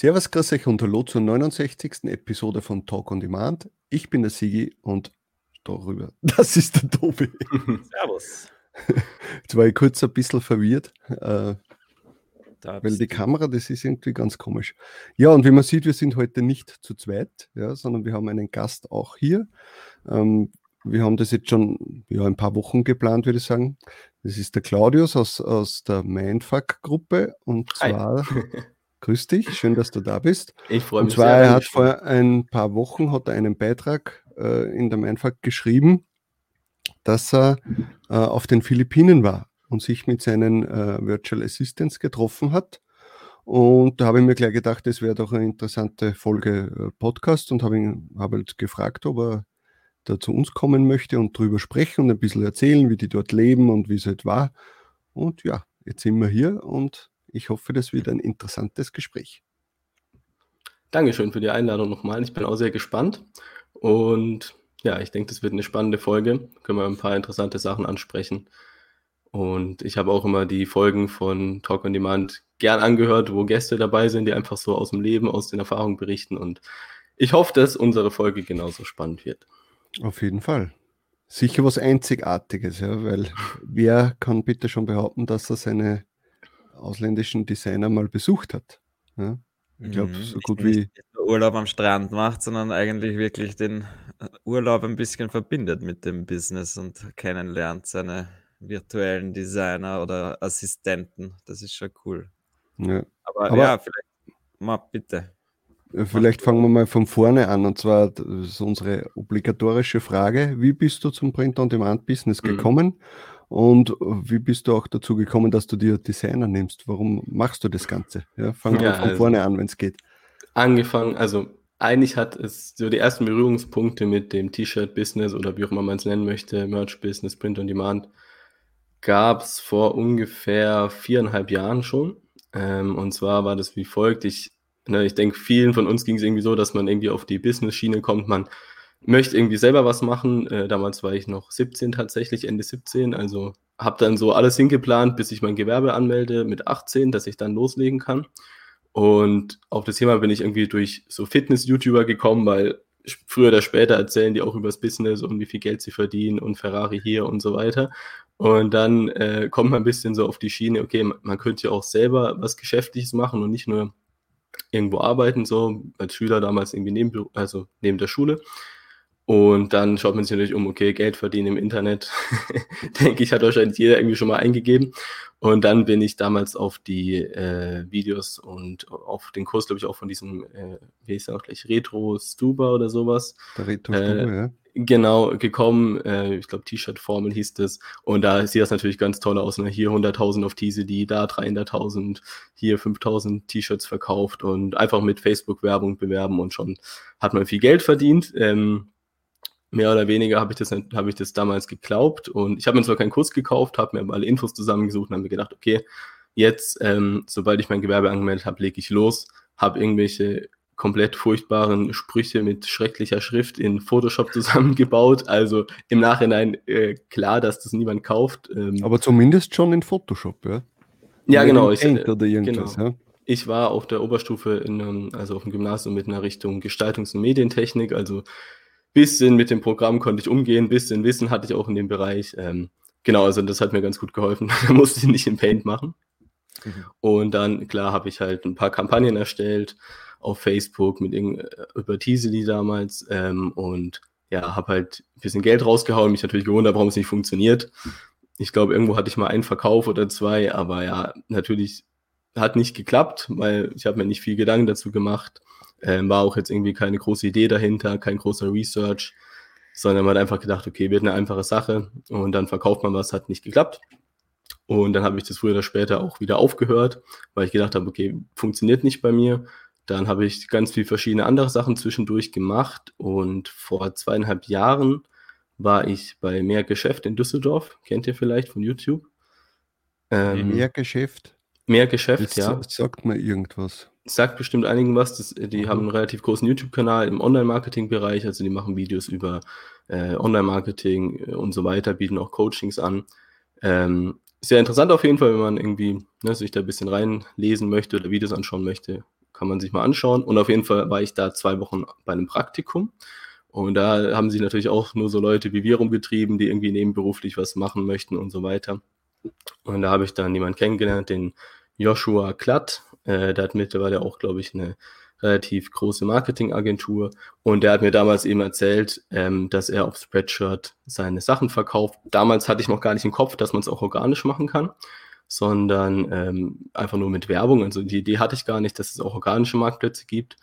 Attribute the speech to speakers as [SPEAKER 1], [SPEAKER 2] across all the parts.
[SPEAKER 1] Servus, grüß euch und hallo zur 69. Episode von Talk on Demand. Ich bin der Sigi und darüber, das ist der Tobi.
[SPEAKER 2] Servus.
[SPEAKER 1] Jetzt war ich kurz ein bisschen verwirrt, äh, weil die Kamera, das ist irgendwie ganz komisch. Ja, und wie man sieht, wir sind heute nicht zu zweit, ja, sondern wir haben einen Gast auch hier. Ähm, wir haben das jetzt schon ja, ein paar Wochen geplant, würde ich sagen. Das ist der Claudius aus, aus der Mindfuck-Gruppe und zwar Grüß dich, schön, dass du da bist.
[SPEAKER 2] Ich freue mich.
[SPEAKER 1] Und zwar, sehr, er hat vor ein paar Wochen hat er einen Beitrag äh, in der Mindfuck geschrieben, dass er äh, auf den Philippinen war und sich mit seinen äh, Virtual Assistants getroffen hat. Und da habe ich mir gleich gedacht, das wäre doch eine interessante Folge äh, Podcast und habe ihn hab halt gefragt, ob er da zu uns kommen möchte und drüber sprechen und ein bisschen erzählen, wie die dort leben und wie es halt war. Und ja, jetzt sind wir hier und ich hoffe, das wird ein interessantes Gespräch.
[SPEAKER 2] Dankeschön für die Einladung nochmal. Ich bin auch sehr gespannt. Und ja, ich denke, das wird eine spannende Folge. Können wir ein paar interessante Sachen ansprechen. Und ich habe auch immer die Folgen von Talk on Demand gern angehört, wo Gäste dabei sind, die einfach so aus dem Leben, aus den Erfahrungen berichten. Und ich hoffe, dass unsere Folge genauso spannend wird.
[SPEAKER 1] Auf jeden Fall. Sicher was Einzigartiges, ja, weil wer kann bitte schon behaupten, dass er seine ausländischen Designer mal besucht hat. Ja?
[SPEAKER 3] Ich glaube, mhm. so gut wie. Urlaub am Strand macht, sondern eigentlich wirklich den äh, Urlaub ein bisschen verbindet mit dem Business und kennenlernt seine virtuellen Designer oder Assistenten. Das ist schon cool.
[SPEAKER 1] Ja.
[SPEAKER 3] Aber, Aber ja, vielleicht mal bitte.
[SPEAKER 1] Vielleicht fangen wir mal von vorne an und zwar ist unsere obligatorische Frage. Wie bist du zum Print-on-Demand-Business mhm. gekommen? Mhm. Und wie bist du auch dazu gekommen, dass du dir Designer nimmst? Warum machst du das Ganze? Ja, wir ja, von also vorne an, wenn es geht.
[SPEAKER 2] Angefangen, also eigentlich hat es so die ersten Berührungspunkte mit dem T-Shirt-Business oder wie auch immer man es nennen möchte, Merch-Business, Print on Demand, gab es vor ungefähr viereinhalb Jahren schon. Ähm, und zwar war das wie folgt. Ich, ne, ich denke, vielen von uns ging es irgendwie so, dass man irgendwie auf die Business-Schiene kommt. Man möchte irgendwie selber was machen. Äh, damals war ich noch 17 tatsächlich, Ende 17. Also habe dann so alles hingeplant, bis ich mein Gewerbe anmelde mit 18, dass ich dann loslegen kann. Und auf das Thema bin ich irgendwie durch so Fitness-YouTuber gekommen, weil früher oder später erzählen die auch über das Business und wie viel Geld sie verdienen und Ferrari hier und so weiter. Und dann äh, kommt man ein bisschen so auf die Schiene, okay, man könnte ja auch selber was Geschäftliches machen und nicht nur irgendwo arbeiten, so als Schüler damals irgendwie neben, also neben der Schule. Und dann schaut man sich natürlich um, okay, Geld verdienen im Internet, denke ich, hat wahrscheinlich jeder irgendwie schon mal eingegeben. Und dann bin ich damals auf die äh, Videos und auf den Kurs, glaube ich, auch von diesem, äh, wie hieß der auch gleich, Retro Stuba oder sowas.
[SPEAKER 1] Der Retro Stuba, äh, ja.
[SPEAKER 2] Genau, gekommen. Äh, ich glaube, T-Shirt-Formel hieß das. Und da sieht das natürlich ganz toll aus. Ne? Hier 100.000 auf TCD, da 300.000, hier 5.000 T-Shirts verkauft und einfach mit Facebook-Werbung bewerben und schon hat man viel Geld verdient. Ähm, mehr oder weniger habe ich, das, hab ich das damals geglaubt. Und ich habe mir zwar keinen Kurs gekauft, habe mir alle Infos zusammengesucht und habe mir gedacht, okay, jetzt, ähm, sobald ich mein Gewerbe angemeldet habe, lege ich los, habe irgendwelche komplett furchtbaren Sprüche mit schrecklicher Schrift in Photoshop zusammengebaut. Also im Nachhinein äh, klar, dass das niemand kauft.
[SPEAKER 1] Ähm, Aber zumindest schon in Photoshop, ja?
[SPEAKER 2] Ja, genau. Ich,
[SPEAKER 1] äh, genau. ja?
[SPEAKER 2] Ich war auf der Oberstufe, in, also auf dem Gymnasium mit einer Richtung Gestaltungs- und Medientechnik, also bisschen mit dem Programm konnte ich umgehen, bisschen Wissen hatte ich auch in dem Bereich. Ähm, genau, also das hat mir ganz gut geholfen. da musste ich nicht in Paint machen. Mhm. Und dann, klar, habe ich halt ein paar Kampagnen erstellt auf Facebook mit äh, über Teasely damals ähm, und ja, habe halt ein bisschen Geld rausgehauen, mich natürlich gewundert, warum es nicht funktioniert. Ich glaube, irgendwo hatte ich mal einen Verkauf oder zwei, aber ja, natürlich hat nicht geklappt, weil ich habe mir nicht viel Gedanken dazu gemacht. Ähm, war auch jetzt irgendwie keine große Idee dahinter, kein großer Research, sondern man hat einfach gedacht, okay, wird eine einfache Sache und dann verkauft man was, hat nicht geklappt. Und dann habe ich das früher oder später auch wieder aufgehört, weil ich gedacht habe, okay, funktioniert nicht bei mir. Dann habe ich ganz viele verschiedene andere Sachen zwischendurch gemacht und vor zweieinhalb Jahren war ich bei Mehr Geschäft in Düsseldorf. Kennt ihr vielleicht von YouTube?
[SPEAKER 1] Ähm, Mehr Geschäft?
[SPEAKER 2] Mehr Geschäft, Jetzt ja.
[SPEAKER 1] Sagt mir irgendwas
[SPEAKER 2] sagt bestimmt einigen was. Das, die mhm. haben einen relativ großen YouTube-Kanal im Online-Marketing-Bereich. Also die machen Videos über äh, Online-Marketing äh, und so weiter, bieten auch Coachings an. Ähm, sehr interessant auf jeden Fall, wenn man irgendwie ne, sich da ein bisschen reinlesen möchte oder Videos anschauen möchte, kann man sich mal anschauen. Und auf jeden Fall war ich da zwei Wochen bei einem Praktikum. Und da haben sich natürlich auch nur so Leute wie wir rumgetrieben, die irgendwie nebenberuflich was machen möchten und so weiter. Und da habe ich dann jemanden kennengelernt, den Joshua Klatt. Äh, der hat mittlerweile auch, glaube ich, eine relativ große Marketingagentur. Und der hat mir damals eben erzählt, ähm, dass er auf Spreadshirt seine Sachen verkauft. Damals hatte ich noch gar nicht im Kopf, dass man es auch organisch machen kann, sondern ähm, einfach nur mit Werbung. Also die Idee hatte ich gar nicht, dass es auch organische Marktplätze gibt.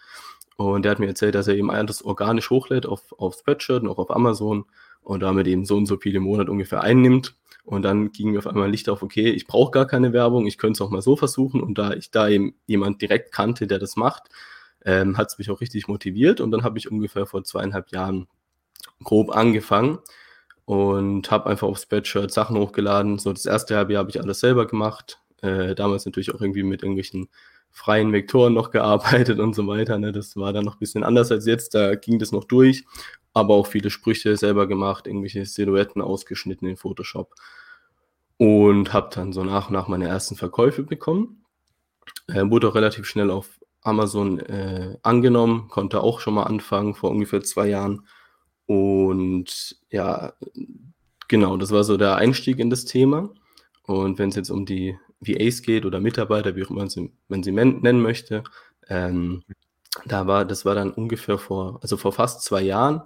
[SPEAKER 2] Und der hat mir erzählt, dass er eben alles organisch hochlädt auf, auf Spreadshirt und auch auf Amazon und damit eben so und so viele im Monat ungefähr einnimmt. Und dann ging mir auf einmal Licht auf, okay, ich brauche gar keine Werbung, ich könnte es auch mal so versuchen. Und da ich da eben jemand direkt kannte, der das macht, ähm, hat es mich auch richtig motiviert. Und dann habe ich ungefähr vor zweieinhalb Jahren grob angefangen und habe einfach auf Spreadshirt Sachen hochgeladen. So das erste halbe Jahr habe ich alles selber gemacht. Äh, damals natürlich auch irgendwie mit irgendwelchen freien Vektoren noch gearbeitet und so weiter. Ne? Das war dann noch ein bisschen anders als jetzt. Da ging das noch durch, aber auch viele Sprüche selber gemacht, irgendwelche Silhouetten ausgeschnitten in Photoshop und habe dann so nach und nach meine ersten Verkäufe bekommen. Äh, wurde auch relativ schnell auf Amazon äh, angenommen, konnte auch schon mal anfangen vor ungefähr zwei Jahren. Und ja, genau, das war so der Einstieg in das Thema. Und wenn es jetzt um die VAs geht oder Mitarbeiter, wie auch immer man sie, man sie nennen möchte, ähm, da war, das war dann ungefähr vor, also vor fast zwei Jahren,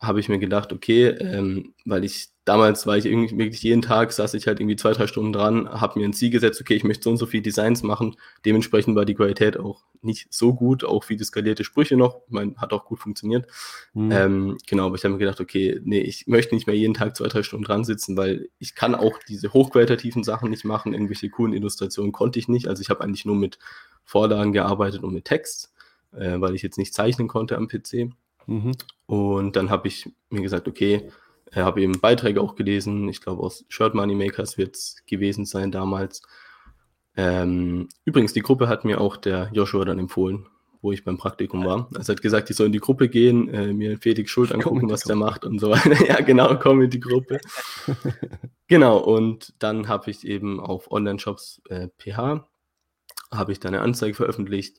[SPEAKER 2] habe ich mir gedacht, okay, ähm, weil ich damals war ich irgendwie wirklich jeden Tag, saß ich halt irgendwie zwei, drei Stunden dran, habe mir ein Ziel gesetzt, okay, ich möchte so und so viele Designs machen. Dementsprechend war die Qualität auch nicht so gut, auch viele skalierte Sprüche noch. Man hat auch gut funktioniert. Mhm. Ähm, genau, aber ich habe mir gedacht, okay, nee, ich möchte nicht mehr jeden Tag zwei, drei Stunden dran sitzen, weil ich kann auch diese hochqualitativen Sachen nicht machen. Irgendwelche coolen Illustrationen konnte ich nicht. Also ich habe eigentlich nur mit Vorlagen gearbeitet und mit Text, äh, weil ich jetzt nicht zeichnen konnte am PC. Mhm. Und dann habe ich mir gesagt, okay, ich habe eben Beiträge auch gelesen, ich glaube aus Shirt Money Makers wird es gewesen sein damals. Ähm, übrigens, die Gruppe hat mir auch der Joshua dann empfohlen, wo ich beim Praktikum war. Also er hat gesagt, ich soll in die Gruppe gehen, äh, mir Felix Schuld angucken, was der macht und so weiter. ja, genau, komm in die Gruppe. genau, und dann habe ich eben auf Online-Shops äh, PH, habe ich da eine Anzeige veröffentlicht.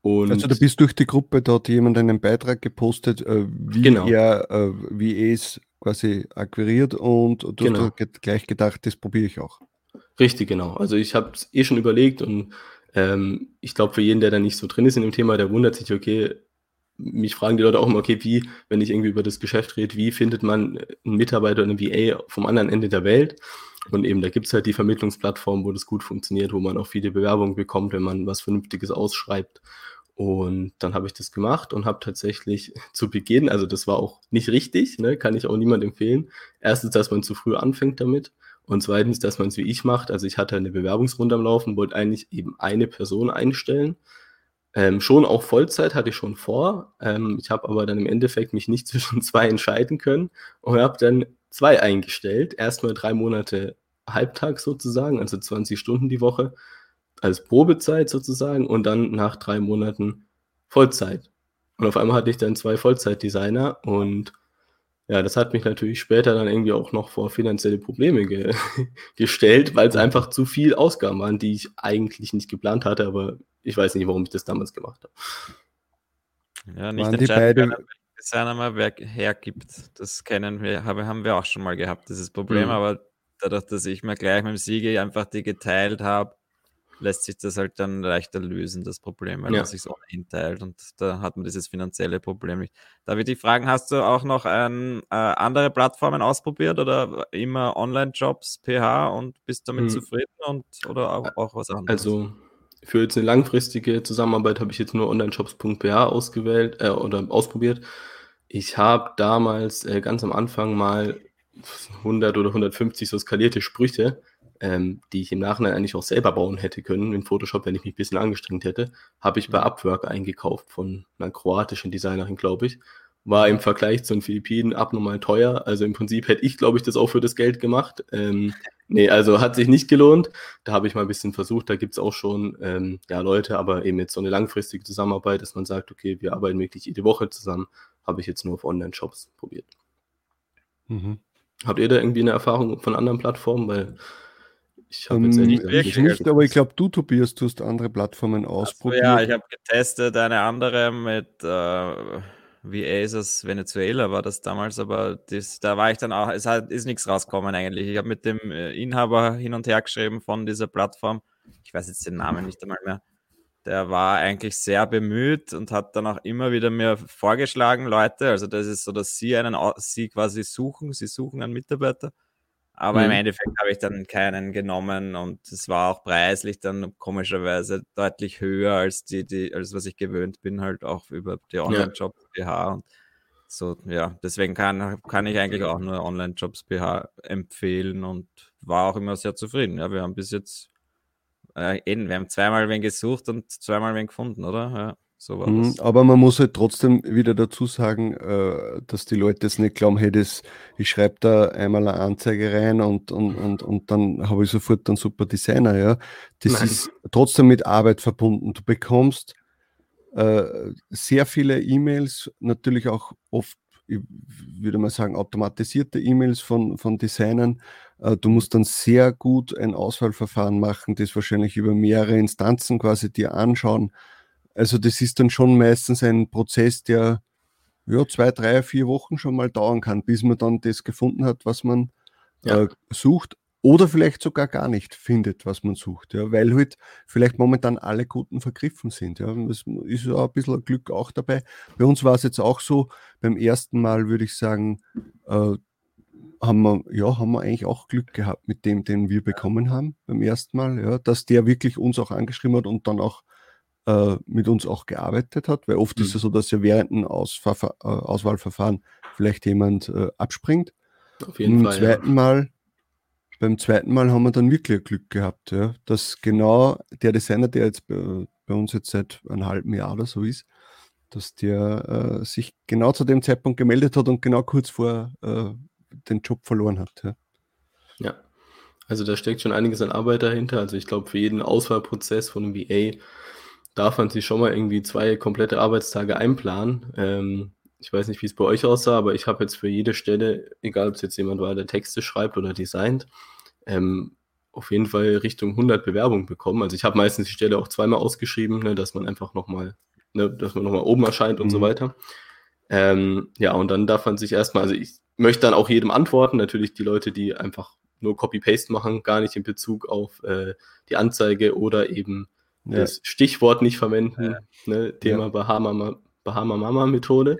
[SPEAKER 1] Und also du bist durch die Gruppe dort jemand einen Beitrag gepostet, äh, wie genau. er äh, wie es quasi akquiriert und du genau. hast gleich gedacht, das probiere ich auch.
[SPEAKER 2] Richtig, genau. Also ich habe es eh schon überlegt und ähm, ich glaube, für jeden, der da nicht so drin ist in dem Thema, der wundert sich, okay, mich fragen die Leute auch immer, okay, wie, wenn ich irgendwie über das Geschäft rede, wie findet man einen Mitarbeiter oder einen VA vom anderen Ende der Welt? Und eben, da gibt es halt die Vermittlungsplattform, wo das gut funktioniert, wo man auch viele Bewerbungen bekommt, wenn man was Vernünftiges ausschreibt. Und dann habe ich das gemacht und habe tatsächlich zu Beginn, also das war auch nicht richtig, ne, kann ich auch niemand empfehlen. Erstens, dass man zu früh anfängt damit und zweitens, dass man es wie ich macht. Also ich hatte eine Bewerbungsrunde am Laufen, wollte eigentlich eben eine Person einstellen. Ähm, schon auch Vollzeit hatte ich schon vor. Ähm, ich habe aber dann im Endeffekt mich nicht zwischen zwei entscheiden können und habe dann zwei eingestellt. Erstmal drei Monate Halbtag sozusagen, also 20 Stunden die Woche als Probezeit sozusagen und dann nach drei Monaten Vollzeit. Und auf einmal hatte ich dann zwei Vollzeitdesigner und ja, das hat mich natürlich später dann irgendwie auch noch vor finanzielle Probleme ge gestellt, weil es einfach zu viel Ausgaben waren, die ich eigentlich nicht geplant hatte, aber ich weiß nicht, warum ich das damals gemacht habe.
[SPEAKER 3] Ja, nicht entscheiden, Designer mal wer hergibt. Das kennen wir, haben wir auch schon mal gehabt, dieses Problem, mhm. aber dadurch, dass ich mir gleich mit dem Siege einfach die geteilt habe, lässt sich das halt dann leichter lösen, das Problem, weil ja. man sich ohnehin teilt und da hat man dieses finanzielle Problem nicht. Darf ich dich fragen, hast du auch noch ein, äh, andere Plattformen ausprobiert oder immer Online-Jobs, PH und bist damit hm. zufrieden und oder auch, auch, was anderes?
[SPEAKER 2] Also für jetzt eine langfristige Zusammenarbeit habe ich jetzt nur onlineshops.ph ausgewählt äh, oder ausprobiert. Ich habe damals äh, ganz am Anfang mal 100 oder 150 so skalierte Sprüche ähm, die ich im Nachhinein eigentlich auch selber bauen hätte können in Photoshop, wenn ich mich ein bisschen angestrengt hätte, habe ich bei mhm. Upwork eingekauft von einer kroatischen Designerin, glaube ich. War im Vergleich zu den Philippinen abnormal teuer. Also im Prinzip hätte ich, glaube ich, das auch für das Geld gemacht. Ähm, nee, also hat sich nicht gelohnt. Da habe ich mal ein bisschen versucht. Da gibt es auch schon ähm, ja, Leute, aber eben jetzt so eine langfristige Zusammenarbeit, dass man sagt, okay, wir arbeiten wirklich jede Woche zusammen, habe ich jetzt nur auf Online-Shops probiert. Mhm. Habt ihr da irgendwie eine Erfahrung von anderen Plattformen? Weil
[SPEAKER 1] Ich habe ähm, jetzt nicht wirklich. Ich nicht, aber ich glaube, du, Tobias, du hast andere Plattformen ausprobiert.
[SPEAKER 3] Also, ja, ich habe getestet, eine andere mit äh, VAs Venezuela war das damals, aber das, da war ich dann auch, es hat, ist nichts rausgekommen eigentlich. Ich habe mit dem äh, Inhaber hin und her geschrieben von dieser Plattform. Ich weiß jetzt den Namen nicht einmal mehr. Der war eigentlich sehr bemüht und hat dann auch immer wieder mir vorgeschlagen, Leute, also das ist so, dass sie einen, sie quasi suchen, sie suchen einen Mitarbeiter aber mhm. im Endeffekt habe ich dann keinen genommen und es war auch preislich dann komischerweise deutlich höher als die, die, als was ich gewöhnt bin, halt auch über die Online-Jobs BH. Und so, ja, deswegen kann, kann ich eigentlich auch nur Online-Jobs BH empfehlen und war auch immer sehr zufrieden. Ja, wir haben bis jetzt äh, wir haben zweimal wen gesucht und zweimal wen gefunden, oder? Ja.
[SPEAKER 1] So mhm, aber man muss halt trotzdem wieder dazu sagen, äh, dass die Leute es nicht glauben, hey, das, ich schreibe da einmal eine Anzeige rein und, und, und, und dann habe ich sofort einen super Designer. Ja? Das Nein. ist trotzdem mit Arbeit verbunden. Du bekommst äh, sehr viele E-Mails, natürlich auch oft, ich würde mal sagen, automatisierte E-Mails von, von Designern. Äh, du musst dann sehr gut ein Auswahlverfahren machen, das wahrscheinlich über mehrere Instanzen quasi dir anschauen also das ist dann schon meistens ein Prozess, der ja, zwei, drei, vier Wochen schon mal dauern kann, bis man dann das gefunden hat, was man ja. äh, sucht oder vielleicht sogar gar nicht findet, was man sucht, ja, weil halt vielleicht momentan alle Guten vergriffen sind. Ja. Das ist ja ein bisschen Glück auch dabei. Bei uns war es jetzt auch so, beim ersten Mal würde ich sagen, äh, haben wir, ja, haben wir eigentlich auch Glück gehabt mit dem, den wir bekommen haben beim ersten Mal, ja, dass der wirklich uns auch angeschrieben hat und dann auch äh, mit uns auch gearbeitet hat, weil oft mhm. ist es so, dass ja während einem Ausfahr äh, Auswahlverfahren vielleicht jemand äh, abspringt. Auf jeden Fall. Zweiten ja. Mal, beim zweiten Mal haben wir dann wirklich Glück gehabt, ja, dass genau der Designer, der jetzt bei, bei uns jetzt seit einem halben Jahr oder so ist, dass der äh, sich genau zu dem Zeitpunkt gemeldet hat und genau kurz vor äh, den Job verloren hat. Ja.
[SPEAKER 2] ja. also da steckt schon einiges an Arbeit dahinter. Also ich glaube, für jeden Auswahlprozess von einem VA darf man sich schon mal irgendwie zwei komplette Arbeitstage einplanen. Ähm, ich weiß nicht, wie es bei euch aussah, aber ich habe jetzt für jede Stelle, egal ob es jetzt jemand war, der Texte schreibt oder designt, ähm, auf jeden Fall Richtung 100 Bewerbungen bekommen. Also ich habe meistens die Stelle auch zweimal ausgeschrieben, ne, dass man einfach nochmal, ne, dass man nochmal oben erscheint und mhm. so weiter. Ähm, ja, und dann darf man sich erstmal, also ich möchte dann auch jedem antworten, natürlich die Leute, die einfach nur Copy-Paste machen, gar nicht in Bezug auf äh, die Anzeige oder eben ja. das Stichwort nicht verwenden, ne? Thema ja. Bahama, Bahama Mama Methode.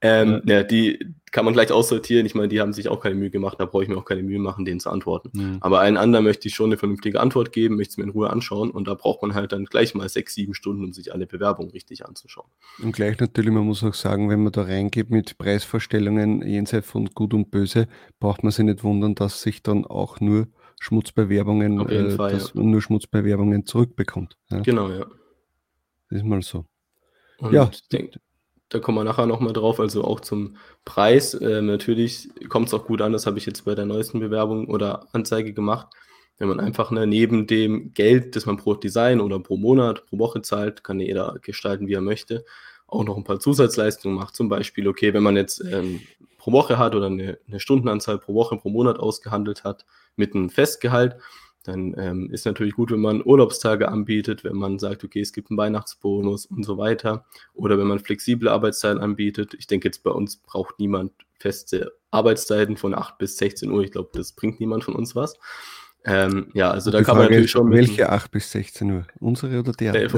[SPEAKER 2] Ähm, ja. ja. die kann man gleich aussortieren. Ich meine, die haben sich auch keine Mühe gemacht, da brauche ich mir auch keine Mühe machen, denen zu antworten. Aber allen anderen möchte ich schon eine vernünftige Antwort geben, möchte es mir in Ruhe anschauen und da braucht man halt dann gleich mal sechs, sieben Stunden, um sich alle Bewerbungen richtig anzuschauen.
[SPEAKER 1] Und gleich natürlich, man muss auch sagen, wenn man da reingeht mit Preisvorstellungen jenseits von Gut und Böse, braucht man sich nicht wundern, dass sich dann auch nur Schmutzbewerbungen, äh, Fall, dass ja. nur Schmutzbewerbungen zurückbekommt.
[SPEAKER 2] Ja. Genau, ja.
[SPEAKER 1] Das ist mal so.
[SPEAKER 2] Und ja. Denk, da kommen wir nachher nochmal drauf, also auch zum Preis. Äh, natürlich kommt es auch gut an, das habe ich jetzt bei der neuesten Bewerbung oder Anzeige gemacht. Wenn man einfach ne, neben dem Geld, das man pro Design oder pro Monat, pro Woche zahlt, kann jeder gestalten, wie er möchte, auch noch ein paar Zusatzleistungen macht. Zum Beispiel, okay, wenn man jetzt ähm, pro Woche hat oder eine, eine Stundenanzahl pro Woche, pro Monat ausgehandelt hat, mit einem Festgehalt. Dann ähm, ist natürlich gut, wenn man Urlaubstage anbietet, wenn man sagt, okay, es gibt einen Weihnachtsbonus und so weiter. Oder wenn man flexible Arbeitszeiten anbietet. Ich denke, jetzt bei uns braucht niemand feste Arbeitszeiten von 8 bis 16 Uhr. Ich glaube, das bringt niemand von uns was. Ähm, ja, also da kann man natürlich schon.
[SPEAKER 1] Welche 8 bis 16 Uhr? Unsere oder der? Äh,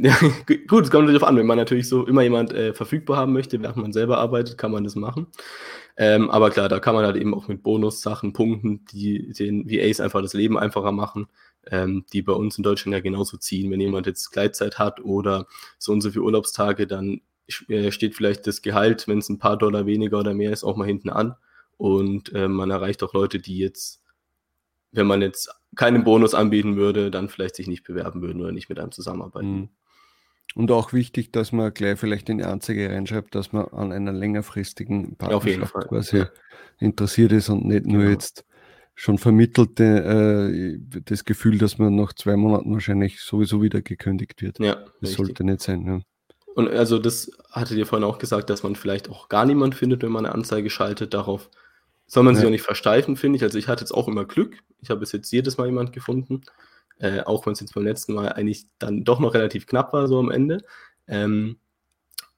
[SPEAKER 2] ja, gut, es kommt natürlich darauf an. Wenn man natürlich so immer jemand äh, verfügbar haben möchte, während man selber arbeitet, kann man das machen. Ähm, aber klar, da kann man halt eben auch mit Bonussachen punkten, die den VAs einfach das Leben einfacher machen, ähm, die bei uns in Deutschland ja genauso ziehen. Wenn jemand jetzt Gleitzeit hat oder so und so viele Urlaubstage, dann äh, steht vielleicht das Gehalt, wenn es ein paar Dollar weniger oder mehr ist, auch mal hinten an. Und äh, man erreicht auch Leute, die jetzt wenn man jetzt keinen Bonus anbieten würde, dann vielleicht sich nicht bewerben würden oder nicht mit einem zusammenarbeiten. Mhm.
[SPEAKER 1] Und auch wichtig, dass man gleich vielleicht in die Anzeige reinschreibt, dass man an einer längerfristigen
[SPEAKER 2] Partnerschaft
[SPEAKER 1] quasi ja. interessiert ist und nicht nur genau. jetzt schon vermittelt äh, das Gefühl, dass man nach zwei Monaten wahrscheinlich sowieso wieder gekündigt wird.
[SPEAKER 2] Ja,
[SPEAKER 1] das richtig. sollte nicht sein. Ja.
[SPEAKER 2] Und also das hattet ihr vorhin auch gesagt, dass man vielleicht auch gar niemand findet, wenn man eine Anzeige schaltet. Darauf soll man ja. sich auch nicht versteifen, finde ich. Also ich hatte jetzt auch immer Glück. Ich habe bis jetzt jedes Mal jemand gefunden. Äh, auch wenn es jetzt beim letzten Mal eigentlich dann doch noch relativ knapp war, so am Ende. Ähm,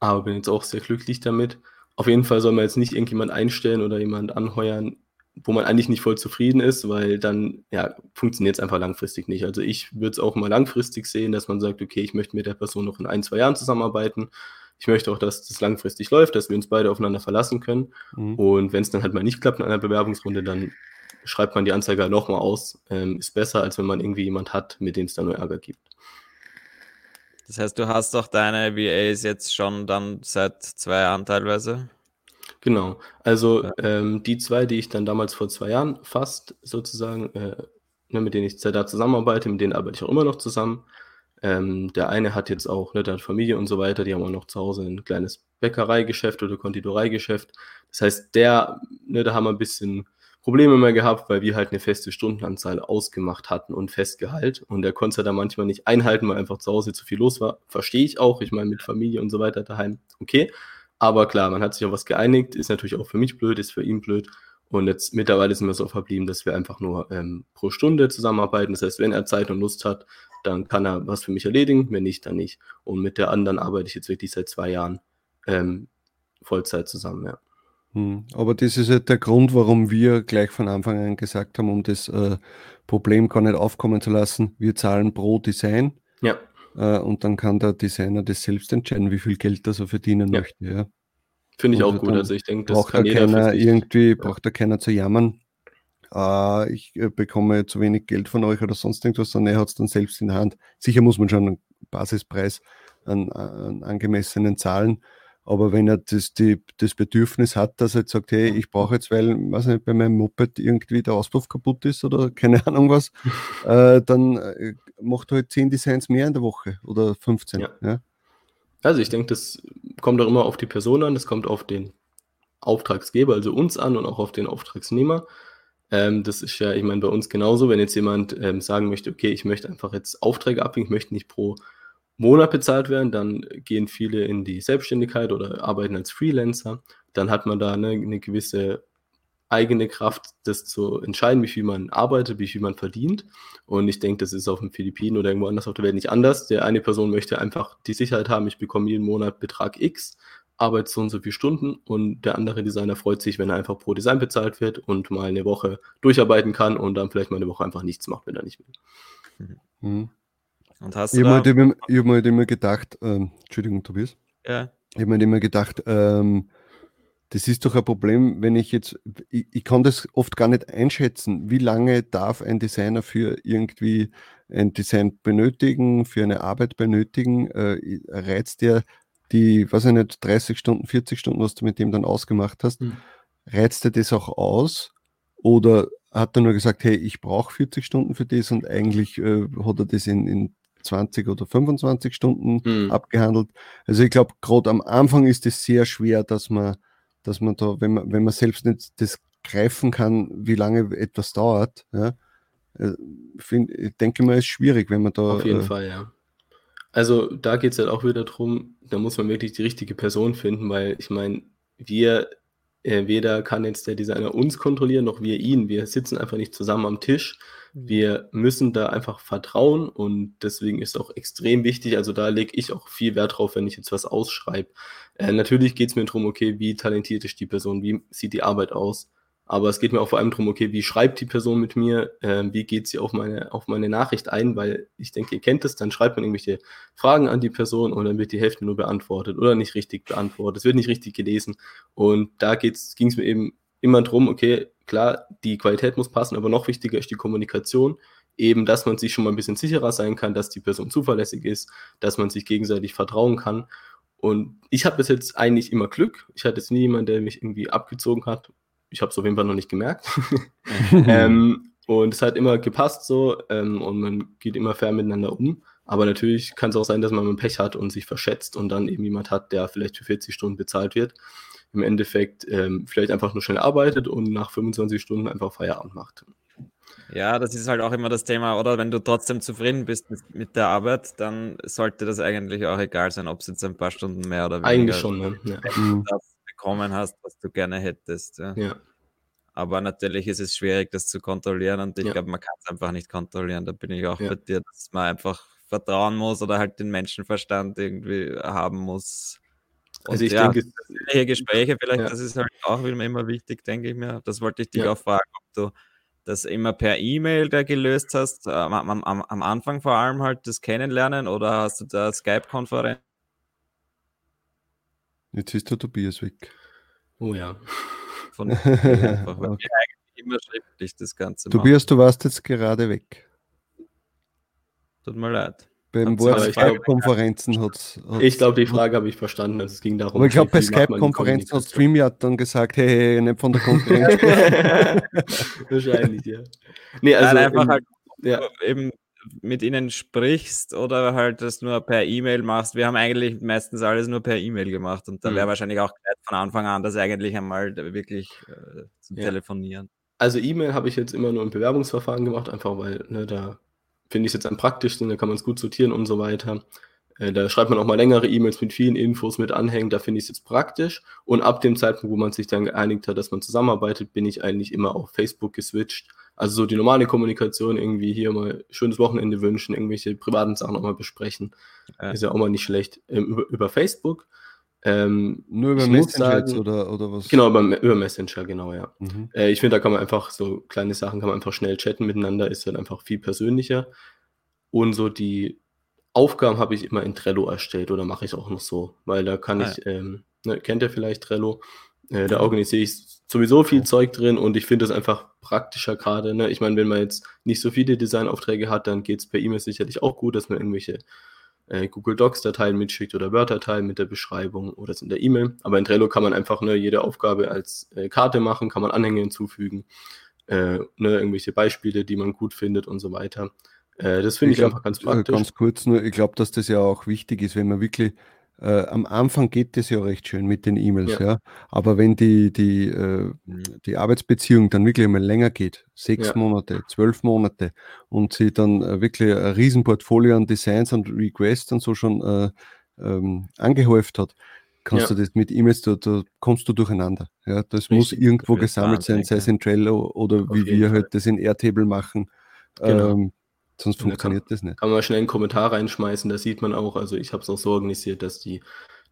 [SPEAKER 2] aber bin jetzt auch sehr glücklich damit. Auf jeden Fall soll man jetzt nicht irgendjemand einstellen oder jemand anheuern, wo man eigentlich nicht voll zufrieden ist, weil dann ja, funktioniert es einfach langfristig nicht. Also ich würde es auch mal langfristig sehen, dass man sagt, okay, ich möchte mit der Person noch in ein, zwei Jahren zusammenarbeiten. Ich möchte auch, dass das langfristig läuft, dass wir uns beide aufeinander verlassen können. Mhm. Und wenn es dann halt mal nicht klappt in einer Bewerbungsrunde, dann schreibt man die Anzeige halt nochmal aus. Ähm, ist besser, als wenn man irgendwie jemand hat, mit dem es dann nur Ärger gibt.
[SPEAKER 3] Das heißt, du hast doch deine VAs jetzt schon dann seit zwei Jahren teilweise?
[SPEAKER 2] Genau. Also ja. ähm, die zwei, die ich dann damals vor zwei Jahren fast sozusagen, äh, ne, mit denen ich da zusammenarbeite, mit denen arbeite ich auch immer noch zusammen. Ähm, der eine hat jetzt auch, ne, der hat Familie und so weiter, die haben auch noch zu Hause ein kleines Bäckereigeschäft oder Konditoreigeschäft. Das heißt, der, ne, da haben wir ein bisschen Probleme mehr gehabt, weil wir halt eine feste Stundenanzahl ausgemacht hatten und Festgehalt. Und der konnte da manchmal nicht einhalten, weil einfach zu Hause zu viel los war. Verstehe ich auch. Ich meine, mit Familie und so weiter daheim, okay. Aber klar, man hat sich auf was geeinigt, ist natürlich auch für mich blöd, ist für ihn blöd. Und jetzt mittlerweile sind wir so verblieben, dass wir einfach nur ähm, pro Stunde zusammenarbeiten. Das heißt, wenn er Zeit und Lust hat, dann kann er was für mich erledigen, wenn nicht, dann nicht. Und mit der anderen arbeite ich jetzt wirklich seit zwei Jahren ähm, Vollzeit zusammen, ja.
[SPEAKER 1] Hm, aber das ist halt der Grund, warum wir gleich von Anfang an gesagt haben, um das äh, Problem gar nicht aufkommen zu lassen, wir zahlen pro Design.
[SPEAKER 2] Ja.
[SPEAKER 1] Äh, und dann kann der Designer das selbst entscheiden, wie viel Geld er so verdienen ja. möchte. Ja.
[SPEAKER 2] Finde ich auch gut. Also ich denke, das
[SPEAKER 1] braucht kann jeder keiner irgendwie, ja. braucht da keiner zu jammern. Äh, ich bekomme zu wenig Geld von euch oder sonst irgendwas, sondern er hat es dann selbst in der Hand. Sicher muss man schon einen Basispreis an, an angemessenen zahlen. Aber wenn er das, die, das Bedürfnis hat, dass er jetzt sagt, hey, ich brauche jetzt, weil, weiß nicht, bei meinem Moped irgendwie der Auspuff kaputt ist oder keine Ahnung was, äh, dann äh, macht er halt 10 Designs mehr in der Woche oder 15. Ja. ja?
[SPEAKER 2] Also ich denke, das kommt auch immer auf die Person an, das kommt auf den Auftragsgeber, also uns an und auch auf den Auftragsnehmer. Ähm, das ist ja, ich meine, bei uns genauso, wenn jetzt jemand ähm, sagen möchte, okay, ich möchte einfach jetzt Aufträge abwickeln, ich möchte nicht pro Monat bezahlt werden, dann gehen viele in die Selbstständigkeit oder arbeiten als Freelancer. Dann hat man da eine, eine gewisse eigene Kraft, das zu entscheiden, wie viel man arbeitet, wie viel man verdient. Und ich denke, das ist auf den Philippinen oder irgendwo anders auf der Welt nicht anders. Der eine Person möchte einfach die Sicherheit haben, ich bekomme jeden Monat Betrag X, arbeite so und so viele Stunden und der andere Designer freut sich, wenn er einfach pro Design bezahlt wird und mal eine Woche durcharbeiten kann und dann vielleicht mal eine Woche einfach nichts macht, wenn er nicht will.
[SPEAKER 1] Mhm. Und hast ich habe halt immer, hab halt immer gedacht, ähm, Entschuldigung, Tobias. Ja. Ich habe mir halt immer gedacht, ähm, das ist doch ein Problem, wenn ich jetzt, ich, ich, kann das oft gar nicht einschätzen, wie lange darf ein Designer für irgendwie ein Design benötigen, für eine Arbeit benötigen, äh, reizt der die, weiß ich nicht, 30 Stunden, 40 Stunden, was du mit dem dann ausgemacht hast, hm. reizt er das auch aus? Oder hat er nur gesagt, hey, ich brauche 40 Stunden für das und eigentlich äh, hat er das in, in 20 oder 25 Stunden hm. abgehandelt. Also ich glaube, gerade am Anfang ist es sehr schwer, dass man, dass man da, wenn man, wenn man selbst nicht das greifen kann, wie lange etwas dauert, ja, äh, find, ich denke mal, ist schwierig, wenn man da.
[SPEAKER 2] Auf jeden äh, Fall, ja. Also da geht es halt auch wieder darum, da muss man wirklich die richtige Person finden, weil ich meine, wir, weder kann jetzt der Designer uns kontrollieren, noch wir ihn. Wir sitzen einfach nicht zusammen am Tisch wir müssen da einfach vertrauen und deswegen ist auch extrem wichtig, also da lege ich auch viel Wert drauf, wenn ich jetzt was ausschreibe. Äh, natürlich geht es mir darum, okay, wie talentiert ist die Person, wie sieht die Arbeit aus, aber es geht mir auch vor allem darum, okay, wie schreibt die Person mit mir, äh, wie geht sie auf meine, auf meine Nachricht ein, weil ich denke, ihr kennt es, dann schreibt man irgendwelche Fragen an die Person und dann wird die Hälfte nur beantwortet oder nicht richtig beantwortet, es wird nicht richtig gelesen und da ging es mir eben immer darum, okay, klar, die Qualität muss passen, aber noch wichtiger ist die Kommunikation. Eben, dass man sich schon mal ein bisschen sicherer sein kann, dass die Person zuverlässig ist, dass man sich gegenseitig vertrauen kann. Und ich habe bis jetzt eigentlich immer Glück. Ich hatte jetzt nie jemanden, der mich irgendwie abgezogen hat. Ich habe es auf jeden Fall noch nicht gemerkt. ähm, und es hat immer gepasst so ähm, und man geht immer fair miteinander um. Aber natürlich kann es auch sein, dass man Pech hat und sich verschätzt und dann eben jemand hat, der vielleicht für 40 Stunden bezahlt wird im Endeffekt ähm, vielleicht einfach nur schnell arbeitet und nach 25 Stunden einfach Feierabend macht.
[SPEAKER 3] Ja, das ist halt auch immer das Thema, oder? Wenn du trotzdem zufrieden bist mit, mit der Arbeit, dann sollte das eigentlich auch egal sein, ob es jetzt ein paar Stunden mehr oder weniger
[SPEAKER 2] eigentlich schon, ne? ja.
[SPEAKER 3] das bekommen hast, was du gerne hättest. Ja. ja. Aber natürlich ist es schwierig, das zu kontrollieren und ich
[SPEAKER 2] Ja.
[SPEAKER 3] glaube, man kann es einfach nicht kontrollieren. Da bin ich auch
[SPEAKER 2] Ja.
[SPEAKER 3] bei dir, dass man einfach vertrauen muss oder halt den Menschenverstand irgendwie haben muss.
[SPEAKER 2] Also
[SPEAKER 3] Und
[SPEAKER 2] ich
[SPEAKER 3] ja,
[SPEAKER 2] denke,
[SPEAKER 3] persönliche Gespräche vielleicht,
[SPEAKER 2] Ja.
[SPEAKER 3] das ist halt auch immer wichtig, denke ich mir. Das wollte ich dich auch fragen, ob du das immer per E-Mail da gelöst hast, am, am, am am Anfang vor allem halt das Kennenlernen oder hast du da Skype-Konferenz?
[SPEAKER 1] Jetzt ist der Tobias weg.
[SPEAKER 2] oh ja.
[SPEAKER 3] von einfach, weil
[SPEAKER 1] Okay.
[SPEAKER 3] wir eigentlich immer schriftlich das Ganze machen.
[SPEAKER 1] Tobias, du warst jetzt gerade weg.
[SPEAKER 3] Tut mir leid.
[SPEAKER 1] Beim Wort Skype-Konferenzen hat es.
[SPEAKER 2] Ich glaube, die Frage habe ich verstanden. Also es ging darum,
[SPEAKER 1] Aber ich glaube, bei Skype-Konferenzen hat? StreamYard dann gesagt, hey, hey, nicht von der Konkurrenz.
[SPEAKER 2] Wahrscheinlich, ja. Nee,
[SPEAKER 3] Also
[SPEAKER 2] also
[SPEAKER 3] Nein, einfach
[SPEAKER 2] im-
[SPEAKER 3] halt
[SPEAKER 2] ja.
[SPEAKER 3] eben mit ihnen sprichst oder halt das nur per E-Mail machst. Wir haben eigentlich meistens alles nur per E-Mail gemacht und da wäre
[SPEAKER 2] Mhm.
[SPEAKER 3] wahrscheinlich auch von Anfang an das eigentlich einmal wirklich äh, zu
[SPEAKER 2] Ja.
[SPEAKER 3] telefonieren.
[SPEAKER 2] Also E-Mail habe ich jetzt immer nur im Bewerbungsverfahren gemacht, einfach weil ne, da finde ich es jetzt am praktischsten, da kann man es gut sortieren und so weiter. Äh, da schreibt man auch mal längere E-Mails mit vielen Infos mit Anhängen, da finde ich es jetzt praktisch. Und ab dem Zeitpunkt, wo man sich dann geeinigt hat, dass man zusammenarbeitet, bin ich eigentlich immer auf Facebook geswitcht. Also so die normale Kommunikation, irgendwie hier mal schönes Wochenende wünschen, irgendwelche privaten Sachen auch mal besprechen,
[SPEAKER 3] Ja.
[SPEAKER 2] ist ja auch mal nicht schlecht. Ähm, über, über Facebook. Ähm,
[SPEAKER 1] Nur über Messenger
[SPEAKER 2] sagen-
[SPEAKER 1] oder, oder was?
[SPEAKER 2] genau, über, über Messenger, genau, ja.
[SPEAKER 1] Mhm.
[SPEAKER 2] Äh, ich finde, da kann man einfach so kleine Sachen, kann man einfach schnell chatten miteinander, ist dann einfach viel persönlicher. Und so die Aufgaben habe ich immer in Trello erstellt oder mache ich auch noch so, weil da kann
[SPEAKER 3] Ah,
[SPEAKER 2] ich, ähm, ne, kennt ihr vielleicht Trello? Äh, da organisiere ich sowieso viel Zeug drin und ich finde es einfach praktischer gerade. Ne? Ich meine, wenn man jetzt nicht so viele Designaufträge hat, dann geht es per E-Mail sicherlich auch gut, dass man irgendwelche äh, Google Docs-Dateien mitschickt oder Word-Dateien mit der Beschreibung oder es in der E-Mail. Aber in Trello kann man einfach ne, jede Aufgabe als äh, Karte machen, kann man Anhänge hinzufügen, äh, ne, irgendwelche Beispiele, die man gut findet und so weiter. Äh, das finde ich,
[SPEAKER 1] glaub,
[SPEAKER 2] einfach ganz
[SPEAKER 1] äh,
[SPEAKER 2] praktisch.
[SPEAKER 1] Ganz kurz nur, ich glaube, dass das ja auch wichtig ist, wenn man wirklich äh, am Anfang geht das ja recht schön mit den E-Mails, ja.
[SPEAKER 2] Ja.
[SPEAKER 1] Aber wenn die, die, äh, die Arbeitsbeziehung dann wirklich einmal länger geht, sechs
[SPEAKER 2] Ja.
[SPEAKER 1] Monate, zwölf Monate und sie dann äh, wirklich ein Riesenportfolio an Designs und Requests und so schon äh, ähm, angehäuft hat, kannst
[SPEAKER 2] Ja.
[SPEAKER 1] du das mit E-Mails, da, da kommst du durcheinander. Ja, das muss
[SPEAKER 2] Richtig.
[SPEAKER 1] irgendwo
[SPEAKER 3] Das ist
[SPEAKER 1] gesammelt sein, sei es in Trello oder
[SPEAKER 2] Auf
[SPEAKER 1] wie wir
[SPEAKER 2] Fall.
[SPEAKER 1] halt das in Airtable machen.
[SPEAKER 2] Genau.
[SPEAKER 1] Ähm, sonst
[SPEAKER 2] Und da kann-
[SPEAKER 1] funktioniert das nicht.
[SPEAKER 2] kann man schnell einen Kommentar reinschmeißen, das sieht man auch. Also ich habe es auch so organisiert, dass die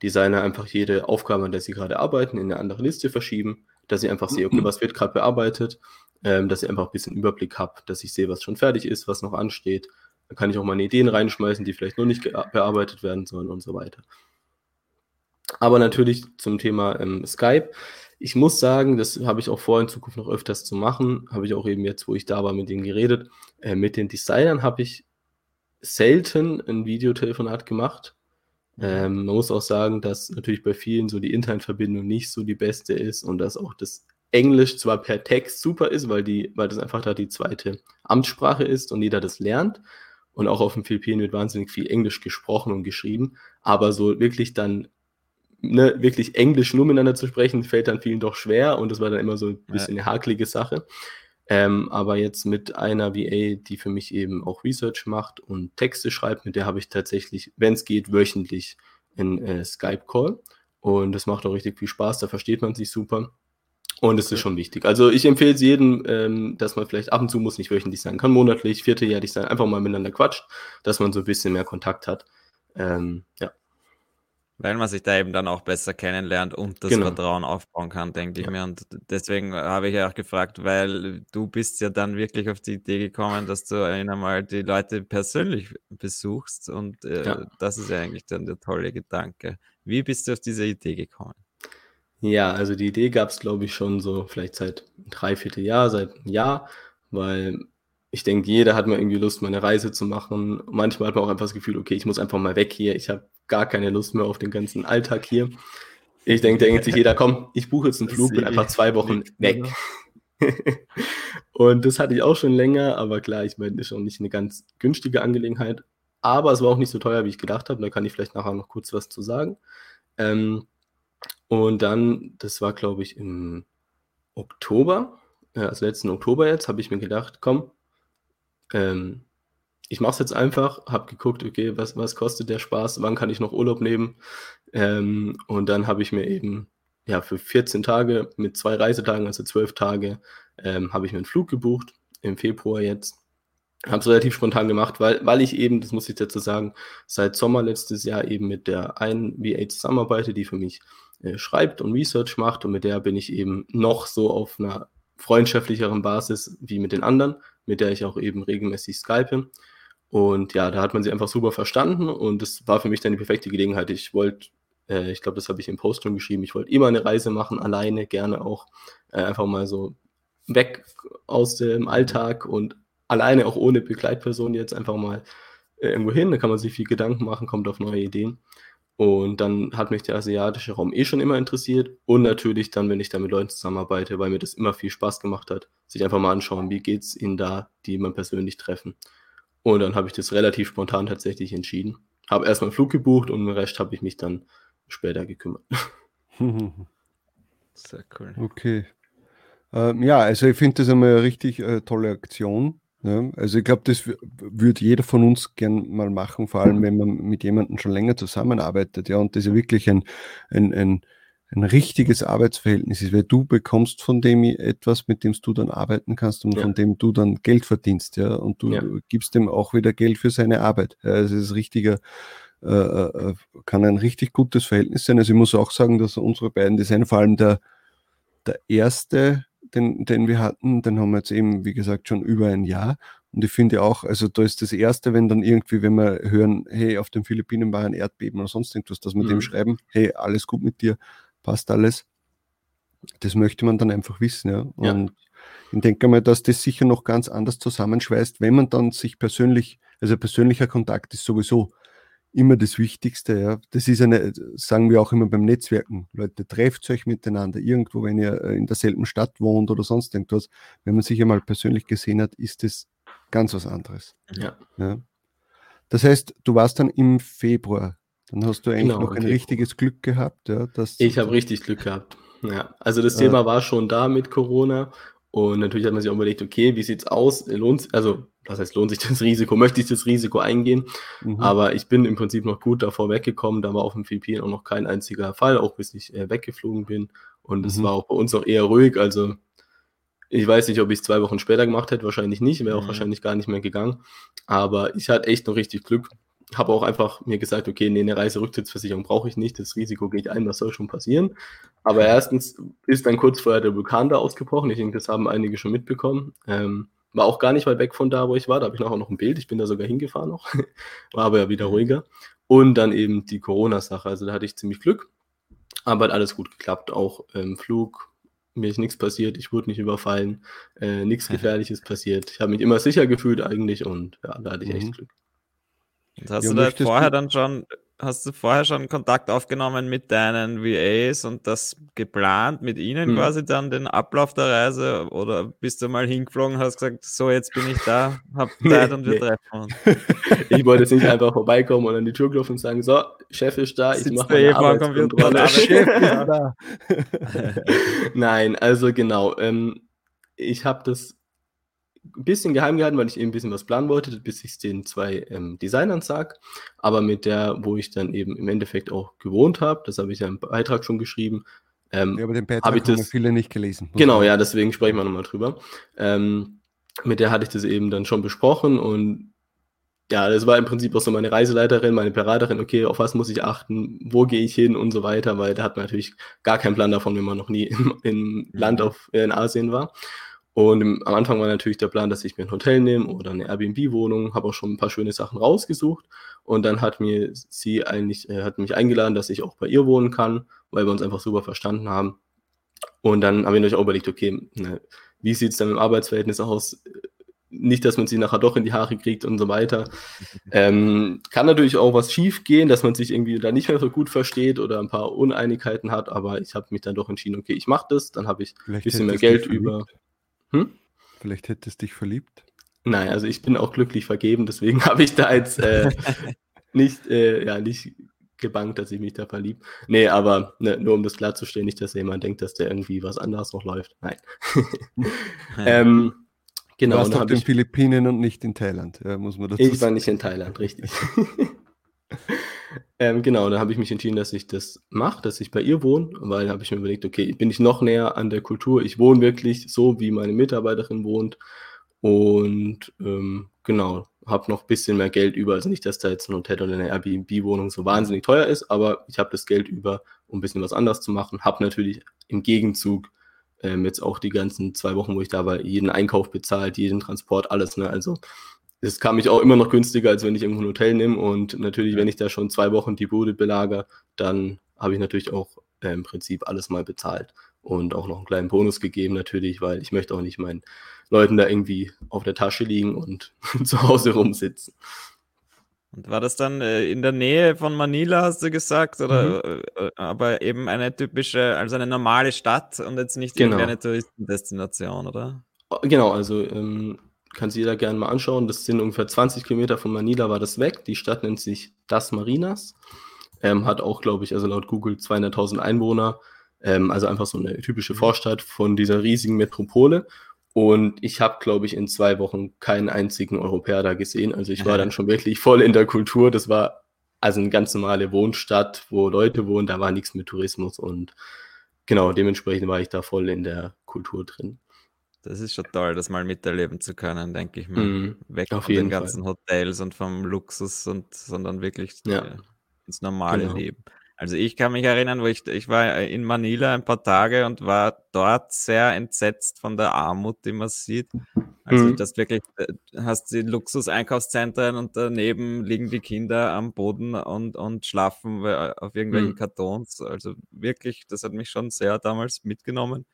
[SPEAKER 2] Designer einfach jede Aufgabe, an der sie gerade arbeiten, in eine andere Liste verschieben, dass ich einfach sehe, okay, was wird gerade bearbeitet, ähm, dass ich einfach ein bisschen Überblick habe, dass ich sehe, was schon fertig ist, was noch ansteht. Dann kann ich auch meine Ideen reinschmeißen, die vielleicht noch nicht bearbeitet werden sollen und so weiter. Aber natürlich zum Thema ähm, Skype. Ich muss sagen, das habe ich auch vor, in Zukunft noch öfters zu machen. Habe ich auch eben jetzt, wo ich da war, mit denen geredet. Äh, mit den Designern habe ich selten ein Videotelefonat gemacht. Ähm, man muss auch sagen, dass natürlich bei vielen so die Internetverbindung nicht so die beste ist und dass auch das Englisch zwar per Text super ist, weil, die, weil das einfach da die zweite Amtssprache ist und jeder das lernt. Und auch auf den Philippinen wird wahnsinnig viel Englisch gesprochen und geschrieben. Aber so wirklich dann, ne, wirklich Englisch nur miteinander zu sprechen, fällt dann vielen doch schwer. Und das war dann immer so ein bisschen eine hakelige Sache. Ähm, aber jetzt mit einer VA, die für mich eben auch Research macht und Texte schreibt, mit der habe ich tatsächlich, wenn es geht, wöchentlich einen äh, Skype-Call. Und das macht auch richtig viel Spaß, da versteht man sich super. Und es ist schon wichtig. Also ich empfehle es jedem, ähm, dass man vielleicht ab und zu muss nicht wöchentlich sein, kann monatlich, vierteljährlich sein, einfach mal miteinander quatscht, dass man so ein bisschen mehr Kontakt hat. Ähm, ja.
[SPEAKER 3] Weil man sich da eben dann auch besser kennenlernt und das
[SPEAKER 2] Genau.
[SPEAKER 3] Vertrauen aufbauen kann, denke ich
[SPEAKER 2] Ja.
[SPEAKER 3] mir. Und deswegen habe ich ja auch gefragt, weil du bist ja dann wirklich auf die Idee gekommen, dass du einmal die Leute persönlich besuchst und äh,
[SPEAKER 2] Ja.
[SPEAKER 3] das ist ja eigentlich dann der tolle Gedanke. Wie bist du auf diese Idee gekommen?
[SPEAKER 2] Ja, also die Idee gab es, glaube ich, schon so vielleicht seit drei, vierte Jahr, seit einem Jahr, weil ich denke, jeder hat mal irgendwie Lust, mal eine Reise zu machen. Manchmal hat man auch einfach das Gefühl, okay, ich muss einfach mal weg hier. Ich habe gar keine Lust mehr auf den ganzen Alltag hier. Ich denke, da denkt sich jeder, komm, ich buche jetzt einen Flug, bin einfach zwei Wochen weg. Und das hatte ich auch schon länger, aber klar, ich meine, ist schon nicht eine ganz günstige Angelegenheit. Aber es war auch nicht so teuer, wie ich gedacht habe. Da kann ich vielleicht nachher noch kurz was zu sagen. Ähm, und dann, das war, glaube ich, im Oktober, äh, also letzten Oktober jetzt, habe ich mir gedacht, komm, ähm, ich mache es jetzt einfach, habe geguckt, okay, was, was kostet der Spaß, wann kann ich noch Urlaub nehmen? Ähm, und dann habe ich mir eben ja, für 14 Tage mit zwei Reisetagen, also zwölf Tage, ähm, habe ich mir einen Flug gebucht, im Februar jetzt. Habe es relativ spontan gemacht, weil, weil ich eben, das muss ich dazu sagen, seit Sommer letztes Jahr eben mit der einen VA zusammenarbeite, die für mich äh, schreibt und Research macht und mit der bin ich eben noch so auf einer freundschaftlicheren Basis wie mit den anderen, mit der ich auch eben regelmäßig skype. Und ja, da hat man sie einfach super verstanden und das war für mich dann die perfekte Gelegenheit. Ich wollte, äh, ich glaube, das habe ich im Post schon geschrieben, ich wollte immer eine Reise machen, alleine, gerne auch äh, einfach mal so weg aus dem Alltag und alleine auch ohne Begleitperson jetzt einfach mal äh, irgendwo hin. Da kann man sich viel Gedanken machen, kommt auf neue Ideen. Und dann hat mich der asiatische Raum eh schon immer interessiert. Und natürlich dann, wenn ich da mit Leuten zusammenarbeite, weil mir das immer viel Spaß gemacht hat, sich einfach mal anschauen, wie geht es ihnen da, die man persönlich treffen. Und dann habe ich das relativ spontan tatsächlich entschieden. Habe erstmal einen Flug gebucht und den Rest habe ich mich dann später gekümmert.
[SPEAKER 1] Sehr cool. Okay. Ähm, ja, also ich finde das einmal eine richtig äh, tolle Aktion. Ja, also ich glaube, das würde jeder von uns gern mal machen, vor allem wenn man mit jemandem schon länger zusammenarbeitet, ja, und das ja wirklich ein, ein, ein, ein richtiges Arbeitsverhältnis ist, weil du bekommst von dem etwas, mit dem du dann arbeiten kannst und ja. von dem du dann Geld verdienst, ja, und du ja. gibst dem auch wieder Geld für seine Arbeit. Also es ist richtiger, äh, äh, kann ein richtig gutes Verhältnis sein. Also ich muss auch sagen, dass unsere beiden Designer, vor allem der, der erste den, den wir hatten, den haben wir jetzt eben, wie gesagt, schon über ein Jahr. Und ich finde auch, also da ist das Erste, wenn dann irgendwie, wenn wir hören, hey, auf den Philippinen war ein Erdbeben oder sonst irgendwas, dass wir mhm. dem schreiben, hey, alles gut mit dir, passt alles. Das möchte man dann einfach wissen, ja. Und ja. ich denke mal, dass das sicher noch ganz anders zusammenschweißt, wenn man dann sich persönlich, also persönlicher Kontakt ist sowieso immer das Wichtigste. Ja. Das ist eine, sagen wir auch immer beim Netzwerken. Leute, trefft euch miteinander irgendwo, wenn ihr äh, in derselben Stadt wohnt oder sonst irgendwas. Wenn man sich einmal persönlich gesehen hat, ist das ganz was anderes. Ja. ja. Das heißt, du warst dann im Februar. Dann hast du eigentlich genau, noch ein okay. richtiges Glück gehabt. Ja,
[SPEAKER 2] dass ich habe richtig Glück gehabt. Ja, also das äh, Thema war schon da mit Corona und natürlich hat man sich auch überlegt, okay, wie sieht es aus? Lohnt, also was heißt, lohnt sich das Risiko? Möchte ich das Risiko eingehen? Mhm. Aber ich bin im Prinzip noch gut davor weggekommen. Da war auf dem Philippinen auch noch kein einziger Fall, auch bis ich äh, weggeflogen bin. Und es mhm. war auch bei uns noch eher ruhig. Also ich weiß nicht, ob ich es zwei Wochen später gemacht hätte, wahrscheinlich nicht, wäre auch mhm. wahrscheinlich gar nicht mehr gegangen. Aber ich hatte echt noch richtig Glück. Habe auch einfach mir gesagt, okay, nee, eine Reiserücktrittsversicherung brauche ich nicht, das Risiko geht ein, was soll schon passieren. Aber erstens ist dann kurz vorher der Vulkan da ausgebrochen. Ich denke, das haben einige schon mitbekommen. Ähm, war auch gar nicht weit weg von da, wo ich war. Da habe ich nachher noch ein Bild. Ich bin da sogar hingefahren noch. war aber ja wieder mhm. ruhiger. Und dann eben die Corona-Sache. Also da hatte ich ziemlich Glück. Aber hat alles gut geklappt. Auch im Flug. Mir ist nichts passiert. Ich wurde nicht überfallen. Äh, nichts Gefährliches passiert. Ich habe mich immer sicher gefühlt eigentlich. Und ja, da hatte ich echt mhm. Glück.
[SPEAKER 3] Und hast ja, du da vorher dann schon hast du vorher schon Kontakt aufgenommen mit deinen VAs und das geplant mit ihnen hm. quasi dann den Ablauf der Reise oder bist du mal hingeflogen und hast gesagt, so jetzt bin ich da, hab Zeit nee, und wir nee. treffen uns?
[SPEAKER 2] Ich wollte jetzt nicht einfach vorbeikommen und an die Tür klopfen und sagen, so, Chef ist da, ich mache meine Arbeitskontrolle. Chef ist da. Nein, also genau, ähm, ich habe das ein bisschen geheim gehalten, weil ich eben ein bisschen was planen wollte, bis ich es den zwei ähm, Designern sag. Aber mit der, wo ich dann eben im Endeffekt auch gewohnt habe, das habe ich ja im Beitrag schon geschrieben.
[SPEAKER 1] Ähm, ja, aber den Beitrag ich haben das, viele nicht gelesen.
[SPEAKER 2] Genau, ja, deswegen sprechen wir nochmal drüber. Ähm, mit der hatte ich das eben dann schon besprochen und ja, das war im Prinzip auch so meine Reiseleiterin, meine Beraterin, okay, auf was muss ich achten, wo gehe ich hin und so weiter, weil da hat man natürlich gar keinen Plan davon, wenn man noch nie im, im Land auf, in Asien war. Und im, am Anfang war natürlich der Plan, dass ich mir ein Hotel nehme oder eine Airbnb-Wohnung, habe auch schon ein paar schöne Sachen rausgesucht. Und dann hat mir sie eigentlich, äh, hat mich eingeladen, dass ich auch bei ihr wohnen kann, weil wir uns einfach super verstanden haben. Und dann habe ich natürlich auch überlegt, okay, ne, wie sieht es dann im Arbeitsverhältnis aus? Nicht, dass man sie nachher doch in die Haare kriegt und so weiter. Ähm, kann natürlich auch was schief gehen, dass man sich irgendwie da nicht mehr so gut versteht oder ein paar Uneinigkeiten hat, aber ich habe mich dann doch entschieden, okay, ich mache das, dann habe ich ein bisschen mehr Geld über.
[SPEAKER 1] Hm? Vielleicht hättest du dich verliebt?
[SPEAKER 2] Nein, also ich bin auch glücklich vergeben, deswegen habe ich da jetzt äh, nicht, äh, ja, nicht gebankt, dass ich mich da verlieb. Nee, aber ne, nur um das klarzustellen, nicht, dass jemand denkt, dass der irgendwie was anderes noch läuft. Nein.
[SPEAKER 1] ähm, genau. Du warst auf den Philippinen und nicht in Thailand, ja, muss man dazu
[SPEAKER 2] Ich war nicht in Thailand, richtig. Ähm, genau, da habe ich mich entschieden, dass ich das mache, dass ich bei ihr wohne, weil habe ich mir überlegt, okay, bin ich noch näher an der Kultur? Ich wohne wirklich so, wie meine Mitarbeiterin wohnt. Und ähm, genau, habe noch ein bisschen mehr Geld über. Also nicht, dass da jetzt ein Hotel oder eine Airbnb-Wohnung so wahnsinnig teuer ist, aber ich habe das Geld über, um ein bisschen was anderes zu machen. Habe natürlich im Gegenzug ähm, jetzt auch die ganzen zwei Wochen, wo ich da war, jeden Einkauf bezahlt, jeden Transport, alles. Ne? Also es kam mich auch immer noch günstiger, als wenn ich irgendwo ein Hotel nehme. Und natürlich, wenn ich da schon zwei Wochen die Bude belagere, dann habe ich natürlich auch äh, im Prinzip alles mal bezahlt und auch noch einen kleinen Bonus gegeben, natürlich, weil ich möchte auch nicht meinen Leuten da irgendwie auf der Tasche liegen und zu Hause rumsitzen.
[SPEAKER 3] Und war das dann äh, in der Nähe von Manila, hast du gesagt, oder mhm. äh, aber eben eine typische, also eine normale Stadt und jetzt nicht genau. eine Touristendestination, oder?
[SPEAKER 2] Genau, also ähm, kann sich jeder gerne mal anschauen. Das sind ungefähr 20 Kilometer von Manila war das weg. Die Stadt nennt sich Das Marinas. Ähm, hat auch, glaube ich, also laut Google 200.000 Einwohner. Ähm, also einfach so eine typische mhm. Vorstadt von dieser riesigen Metropole. Und ich habe, glaube ich, in zwei Wochen keinen einzigen Europäer da gesehen. Also ich war dann schon wirklich voll in der Kultur. Das war also eine ganz normale Wohnstadt, wo Leute wohnen. Da war nichts mit Tourismus. Und genau, dementsprechend war ich da voll in der Kultur drin.
[SPEAKER 3] Das ist schon toll, das mal miterleben zu können, denke ich mal. Mm, Weg von den ganzen Fall. Hotels und vom Luxus und sondern wirklich ja. Äh, ins normale genau. Leben. Also ich kann mich erinnern, wo ich, ich war in Manila ein paar Tage und war dort sehr entsetzt von der Armut, die man sieht. Also mhm. das wirklich, äh, hast die Luxus-Einkaufszentren und daneben liegen die Kinder am Boden und, und schlafen äh, auf irgendwelchen mhm. Kartons. Also wirklich, das hat mich schon sehr damals mitgenommen.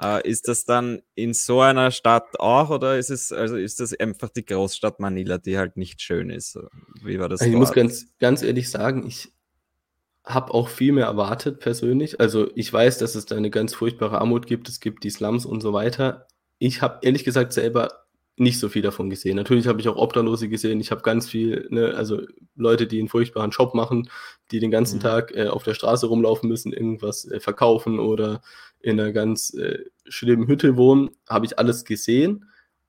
[SPEAKER 3] Äh, ist das dann in so einer Stadt auch oder ist es, also ist das einfach die Großstadt Manila, die halt nicht schön ist?
[SPEAKER 2] Wie war das? Also ich muss ganz, ganz ehrlich sagen, ich habe auch viel mehr erwartet persönlich. Also ich weiß, dass es da eine ganz furchtbare Armut gibt, es gibt die Slums und so weiter. Ich habe ehrlich gesagt selber nicht so viel davon gesehen. Natürlich habe ich auch Obdachlose gesehen. Ich habe ganz viel, ne, also Leute, die einen furchtbaren Job machen, die den ganzen mhm. Tag äh, auf der Straße rumlaufen müssen, irgendwas äh, verkaufen oder in einer ganz äh, schlimmen Hütte wohnen, habe ich alles gesehen.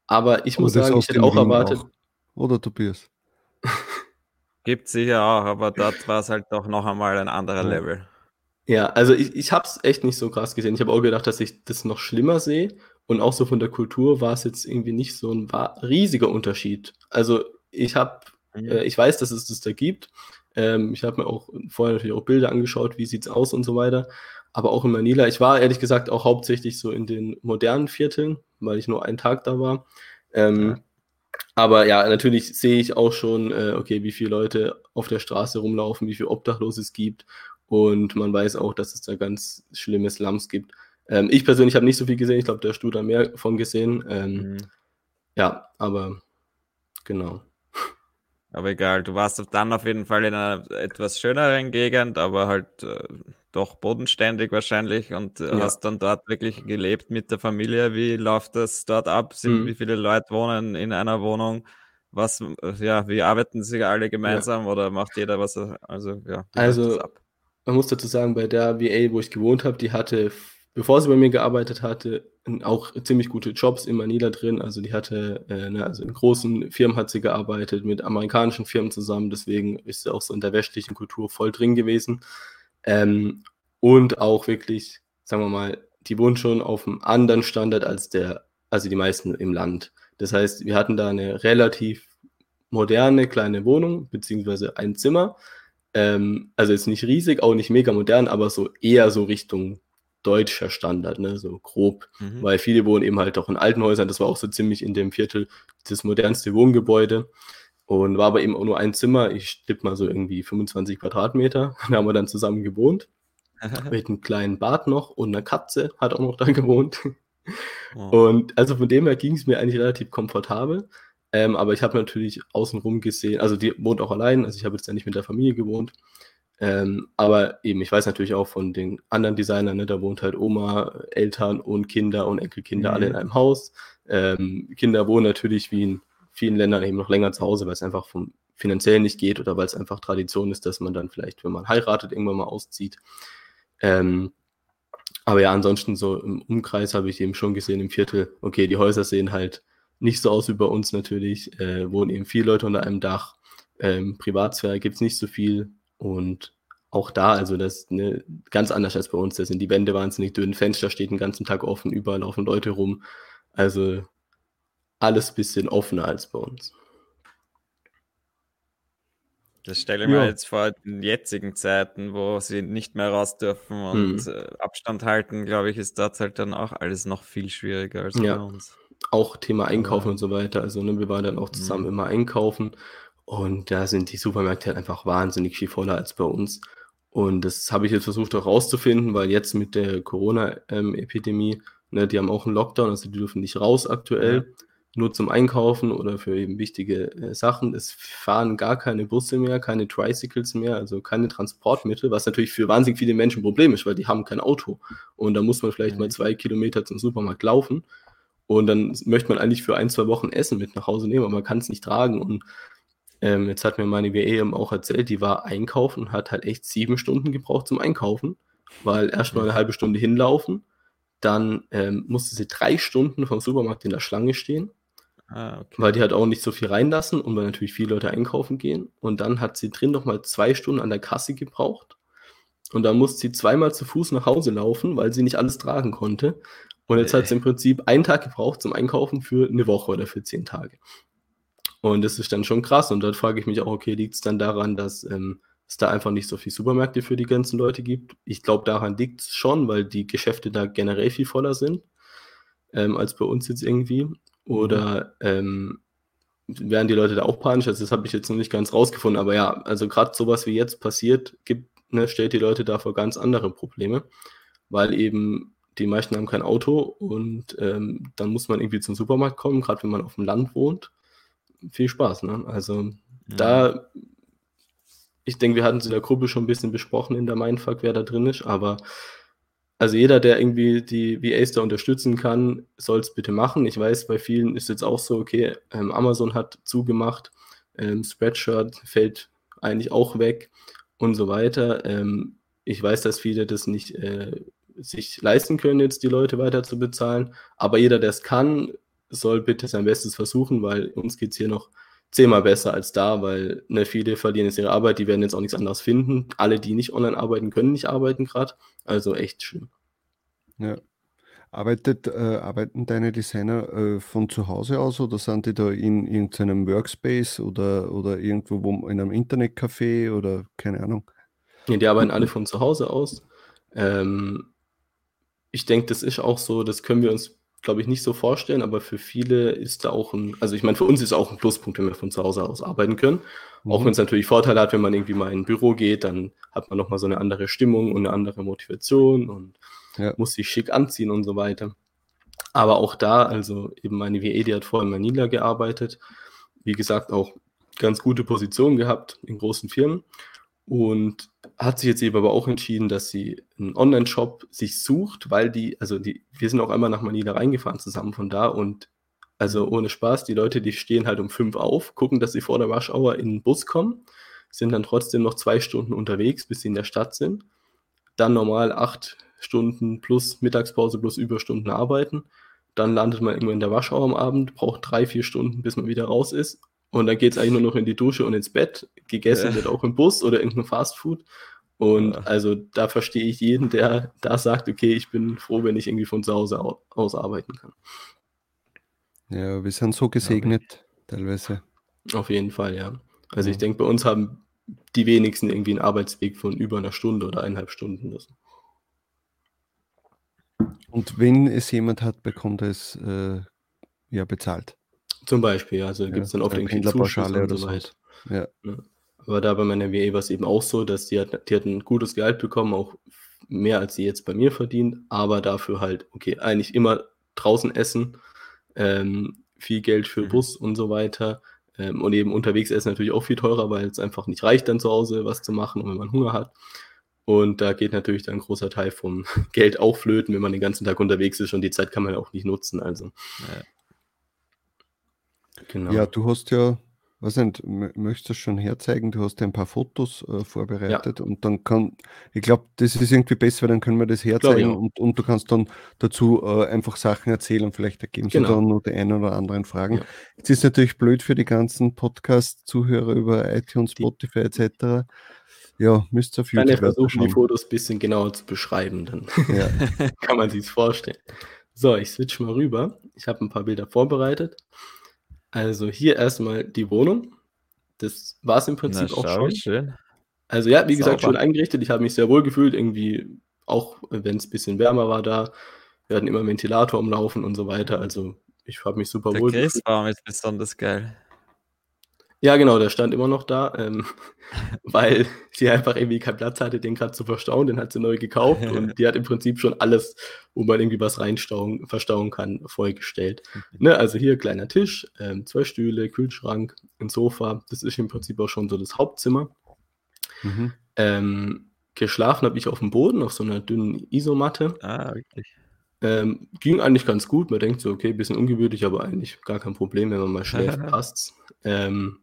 [SPEAKER 2] Aber ich muss sagen, ich hätte auch erwartet. Auch.
[SPEAKER 1] Oder Tobias?
[SPEAKER 3] Gibt sicher auch, aber dort war es halt doch noch einmal ein anderer Level.
[SPEAKER 2] Ja, also ich, ich habe es echt nicht so krass gesehen. Ich habe auch gedacht, dass ich das noch schlimmer sehe. Und auch so von der Kultur war es jetzt irgendwie nicht so ein riesiger Unterschied. Also ich habe, mhm. äh, ich weiß, dass es das da gibt. Ähm, ich habe mir auch vorher natürlich auch Bilder angeschaut, wie sieht es aus und so weiter aber auch in Manila. Ich war ehrlich gesagt auch hauptsächlich so in den modernen Vierteln, weil ich nur einen Tag da war. Ähm, ja. Aber ja, natürlich sehe ich auch schon, äh, okay, wie viele Leute auf der Straße rumlaufen, wie viele Obdachlose es gibt. Und man weiß auch, dass es da ganz schlimme Slums gibt. Ähm, ich persönlich habe nicht so viel gesehen. Ich glaube, der Stu da mehr von gesehen. Ähm, mhm. Ja, aber genau.
[SPEAKER 3] Aber egal, du warst dann auf jeden Fall in einer etwas schöneren Gegend, aber halt äh, doch bodenständig wahrscheinlich und äh, ja. hast dann dort wirklich gelebt mit der Familie. Wie läuft das dort ab? Sind, mhm. Wie viele Leute wohnen in einer Wohnung? Was, äh, ja, wie arbeiten sie alle gemeinsam ja. oder macht jeder was? Also, ja,
[SPEAKER 2] also man muss dazu sagen, bei der VA, wo ich gewohnt habe, die hatte, bevor sie bei mir gearbeitet hatte, auch ziemlich gute Jobs in Manila drin. Also die hatte, äh, ne, also in großen Firmen hat sie gearbeitet, mit amerikanischen Firmen zusammen. Deswegen ist sie auch so in der westlichen Kultur voll drin gewesen. Ähm, und auch wirklich, sagen wir mal, die wohnen schon auf einem anderen Standard als der, also die meisten im Land. Das heißt, wir hatten da eine relativ moderne kleine Wohnung, beziehungsweise ein Zimmer. Ähm, also jetzt nicht riesig, auch nicht mega modern, aber so eher so Richtung deutscher Standard, ne, so grob. Mhm. Weil viele wohnen eben halt auch in alten Häusern. Das war auch so ziemlich in dem Viertel das modernste Wohngebäude. Und war aber eben auch nur ein Zimmer. Ich tippe mal so irgendwie 25 Quadratmeter. Da haben wir dann zusammen gewohnt. mit einem kleinen Bad noch und einer Katze hat auch noch da gewohnt. Oh. Und also von dem her ging es mir eigentlich relativ komfortabel. Ähm, aber ich habe natürlich außenrum gesehen, also die wohnt auch allein, also ich habe jetzt ja nicht mit der Familie gewohnt. Ähm, aber eben, ich weiß natürlich auch von den anderen Designern, ne, da wohnt halt Oma, Eltern und Kinder und Enkelkinder mhm. alle in einem Haus. Ähm, Kinder wohnen natürlich wie in vielen Ländern eben noch länger zu Hause, weil es einfach vom finanziell nicht geht oder weil es einfach Tradition ist, dass man dann vielleicht, wenn man heiratet, irgendwann mal auszieht. Ähm, aber ja, ansonsten so im Umkreis habe ich eben schon gesehen im Viertel, okay, die Häuser sehen halt nicht so aus wie bei uns natürlich, äh, wohnen eben viele Leute unter einem Dach. Ähm, Privatsphäre gibt es nicht so viel Und auch da, also das ist ne, ganz anders als bei uns. Da sind die Wände wahnsinnig dünn, Fenster steht den ganzen Tag offen, überall laufen Leute rum. Also alles ein bisschen offener als bei uns.
[SPEAKER 3] Das stelle ich mir ja. jetzt vor in jetzigen Zeiten, wo sie nicht mehr raus dürfen und mhm. Abstand halten, glaube ich, ist dort halt dann auch alles noch viel schwieriger als ja. bei uns.
[SPEAKER 2] Auch Thema Einkaufen ja. und so weiter. Also ne, wir waren dann auch zusammen mhm. immer einkaufen und da sind die Supermärkte halt einfach wahnsinnig viel voller als bei uns. Und das habe ich jetzt versucht auch rauszufinden, weil jetzt mit der Corona-Epidemie, ne, die haben auch einen Lockdown, also die dürfen nicht raus aktuell, ja. nur zum Einkaufen oder für eben wichtige äh, Sachen. Es fahren gar keine Busse mehr, keine Tricycles mehr, also keine Transportmittel, was natürlich für wahnsinnig viele Menschen ein Problem ist, weil die haben kein Auto. Und da muss man vielleicht mhm. mal zwei Kilometer zum Supermarkt laufen. Und dann möchte man eigentlich für ein, zwei Wochen Essen mit nach Hause nehmen, aber man kann es nicht tragen. Und ähm, jetzt hat mir meine WE eben auch erzählt, die war einkaufen und hat halt echt sieben Stunden gebraucht zum Einkaufen, weil erst mal eine halbe Stunde hinlaufen, dann ähm, musste sie drei Stunden vom Supermarkt in der Schlange stehen, ah, okay. weil die halt auch nicht so viel reinlassen und weil natürlich viele Leute einkaufen gehen. Und dann hat sie drin noch mal zwei Stunden an der Kasse gebraucht. Und dann musste sie zweimal zu Fuß nach Hause laufen, weil sie nicht alles tragen konnte. Und jetzt hat sie im Prinzip einen Tag gebraucht zum Einkaufen für eine Woche oder für zehn Tage. Und das ist dann schon krass. Und dort frage ich mich auch, okay, liegt es dann daran, dass ähm, es da einfach nicht so viele Supermärkte für die ganzen Leute gibt? Ich glaube, daran liegt es schon, weil die Geschäfte da generell viel voller sind ähm, als bei uns jetzt irgendwie. Oder ähm, werden die Leute da auch panisch? Also das habe ich jetzt noch nicht ganz rausgefunden. Aber ja, also gerade sowas wie jetzt passiert, gibt, ne, stellt die Leute da vor ganz andere Probleme, weil eben die meisten haben kein Auto und ähm, dann muss man irgendwie zum Supermarkt kommen, gerade wenn man auf dem Land wohnt viel Spaß. Ne? Also mhm. da, ich denke, wir hatten es in der Gruppe schon ein bisschen besprochen in der Mindfuck, wer da drin ist, aber also jeder, der irgendwie die VAs da unterstützen kann, soll es bitte machen. Ich weiß, bei vielen ist jetzt auch so, okay, ähm, Amazon hat zugemacht, ähm, Spreadshirt fällt eigentlich auch weg und so weiter. Ähm, ich weiß, dass viele das nicht äh, sich leisten können, jetzt die Leute weiter zu bezahlen, aber jeder, der es kann, soll bitte sein Bestes versuchen, weil uns geht es hier noch zehnmal besser als da, weil ne, viele verlieren jetzt ihre Arbeit, die werden jetzt auch nichts anderes finden. Alle, die nicht online arbeiten, können nicht arbeiten gerade. Also echt schlimm.
[SPEAKER 1] Ja. Arbeitet, äh, arbeiten deine Designer äh, von zu Hause aus oder sind die da in irgendeinem Workspace oder, oder irgendwo wo, in einem Internetcafé oder keine Ahnung?
[SPEAKER 2] Ja, die arbeiten alle von zu Hause aus. Ähm, ich denke, das ist auch so, das können wir uns glaube ich, nicht so vorstellen, aber für viele ist da auch ein, also ich meine, für uns ist auch ein Pluspunkt, wenn wir von zu Hause aus arbeiten können. Mhm. Auch wenn es natürlich Vorteile hat, wenn man irgendwie mal in ein Büro geht, dann hat man nochmal so eine andere Stimmung und eine andere Motivation und ja. muss sich schick anziehen und so weiter. Aber auch da, also eben meine WE, die hat vorher in Manila gearbeitet, wie gesagt, auch ganz gute Positionen gehabt in großen Firmen und hat sich jetzt eben aber auch entschieden, dass sie einen Online-Shop sich sucht, weil die, also die, wir sind auch einmal nach Manila reingefahren zusammen von da und also ohne Spaß, die Leute, die stehen halt um fünf auf, gucken, dass sie vor der Rush Hour in den Bus kommen, sind dann trotzdem noch zwei Stunden unterwegs, bis sie in der Stadt sind, dann normal acht Stunden plus Mittagspause plus Überstunden arbeiten, dann landet man irgendwo in der Rush Hour am Abend, braucht drei, vier Stunden, bis man wieder raus ist und dann geht es eigentlich nur noch in die Dusche und ins Bett. Gegessen ja. wird auch im Bus oder irgendein Fastfood. Und ja. also da verstehe ich jeden, der da sagt, okay, ich bin froh, wenn ich irgendwie von zu Hause aus arbeiten kann.
[SPEAKER 1] Ja, wir sind so gesegnet ja, teilweise.
[SPEAKER 2] Auf jeden Fall, ja. Also ich denke, bei uns haben die wenigsten irgendwie einen Arbeitsweg von über einer Stunde oder eineinhalb Stunden. Das.
[SPEAKER 1] Und wenn es jemand hat, bekommt er es äh, ja bezahlt.
[SPEAKER 2] Zum Beispiel, also ja, gibt es dann oft irgendwie Zuschuss und so weiter. Ja. ja. Aber da bei meiner WE war es eben auch so, dass die hat, die hat ein gutes Gehalt bekommen, auch mehr als sie jetzt bei mir verdient, aber dafür halt, okay, eigentlich immer draußen essen, ähm, viel Geld für mhm. Bus und so weiter. Ähm, und eben unterwegs essen natürlich auch viel teurer, weil es einfach nicht reicht, dann zu Hause was zu machen und wenn man Hunger hat. Und da geht natürlich dann ein großer Teil vom Geld auch flöten, wenn man den ganzen Tag unterwegs ist und die Zeit kann man auch nicht nutzen. Also ja.
[SPEAKER 1] Genau. Ja, du hast ja, was nicht, möchtest du schon herzeigen? Du hast ja ein paar Fotos äh, vorbereitet ja. und dann kann, ich glaube, das ist irgendwie besser, weil dann können wir das herzeigen und, und du kannst dann dazu äh, einfach Sachen erzählen und vielleicht ergeben genau. sich dann nur die einen oder anderen Fragen. Ja. Jetzt ist natürlich blöd für die ganzen Podcast-Zuhörer über iTunes, Spotify etc. Ja, müsst ihr auf
[SPEAKER 2] Kann ja
[SPEAKER 1] YouTube
[SPEAKER 2] versuchen, die. Fotos ein bisschen genauer zu beschreiben, dann
[SPEAKER 1] Ja.
[SPEAKER 2] kann man sich's vorstellen. So, ich switch mal rüber. Ich habe ein paar Bilder vorbereitet. Also hier erstmal die Wohnung. Das war es im
[SPEAKER 3] Na,
[SPEAKER 2] Prinzip auch
[SPEAKER 3] schau,
[SPEAKER 2] schon.
[SPEAKER 3] schön.
[SPEAKER 2] Also ja, wie gesagt,
[SPEAKER 3] Sauber.
[SPEAKER 2] schön eingerichtet. Ich habe mich sehr wohl gefühlt, irgendwie, auch wenn es ein bisschen wärmer war da. Wir hatten immer Ventilator am Laufen und so weiter. Also ich habe mich super
[SPEAKER 3] Der
[SPEAKER 2] wohl gefühlt.
[SPEAKER 3] Christbaum ist besonders geil.
[SPEAKER 2] Ja, genau, der stand immer noch da, ähm, weil sie einfach irgendwie keinen Platz hatte, den gerade zu verstauen. Den hat sie neu gekauft und die hat im Prinzip schon alles, wo man irgendwie was reinstauen, verstauen kann, vollgestellt. Ne, also hier kleiner Tisch, ähm, zwei Stühle, Kühlschrank, ein Sofa. Das ist im Prinzip auch schon so das Hauptzimmer.
[SPEAKER 1] Mhm.
[SPEAKER 2] Ähm, geschlafen habe ich auf dem Boden, auf so einer dünnen Isomatte.
[SPEAKER 3] Ah, wirklich.
[SPEAKER 2] Ähm, ging eigentlich ganz gut. Man denkt so, okay, bisschen ungewöhnlich, aber eigentlich gar kein Problem, wenn man mal schläft, passt's. Ähm,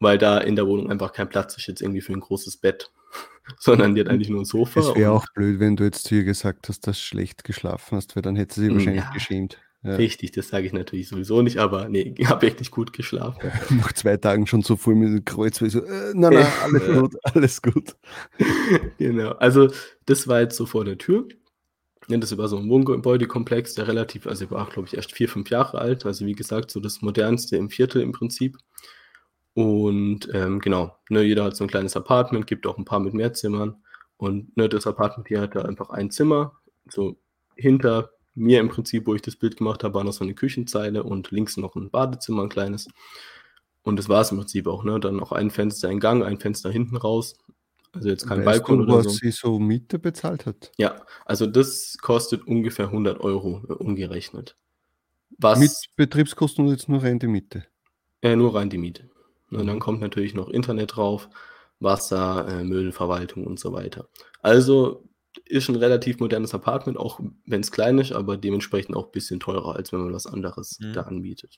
[SPEAKER 2] weil da in der Wohnung einfach kein Platz ist jetzt irgendwie für ein großes Bett, sondern die hat eigentlich nur ein Sofa.
[SPEAKER 1] Es wäre auch blöd, wenn du jetzt zu ihr gesagt hast, dass du schlecht geschlafen hast, weil dann hätte sie
[SPEAKER 2] Mm,
[SPEAKER 1] wahrscheinlich
[SPEAKER 2] ja.
[SPEAKER 1] geschämt. Ja.
[SPEAKER 2] Richtig, das sage ich natürlich sowieso nicht, aber nee, ich habe wirklich gut geschlafen.
[SPEAKER 1] Nach zwei Tagen schon so voll mit dem Kreuz, weil ich so, äh, nein, nein, alles gut, alles gut.
[SPEAKER 2] genau. Also, das war jetzt so vor der Tür. Ja, das war so ein Wohngebäudekomplex, der relativ, also war, glaube ich, erst vier, fünf Jahre alt. Also, wie gesagt, so das modernste im Viertel im Prinzip. Und ähm, genau, ne, jeder hat so ein kleines Apartment, gibt auch ein paar mit mehr Zimmern. Und ne, das Apartment hier hatte einfach ein Zimmer. So hinter mir im Prinzip, wo ich das Bild gemacht habe, war noch so eine Küchenzeile und links noch ein Badezimmer, ein kleines. Und das war es im Prinzip auch. Ne? Dann noch ein Fenster in Gang, ein Fenster hinten raus. Also jetzt kein
[SPEAKER 1] weißt
[SPEAKER 2] Balkon
[SPEAKER 1] du,
[SPEAKER 2] oder
[SPEAKER 1] was
[SPEAKER 2] so.
[SPEAKER 1] sie so Miete bezahlt hat?
[SPEAKER 2] Ja, also das kostet ungefähr 100 Euro äh, umgerechnet. Was
[SPEAKER 1] Mit Betriebskosten und jetzt nur rein die Miete.
[SPEAKER 2] äh, nur rein die Miete. Und
[SPEAKER 1] Mhm.
[SPEAKER 2] dann kommt natürlich noch Internet drauf, Wasser, äh, Müllverwaltung und so weiter. Also ist ein relativ modernes Apartment, auch wenn es klein ist, aber dementsprechend auch ein bisschen teurer, als wenn man was anderes
[SPEAKER 3] Mhm.
[SPEAKER 2] da anbietet.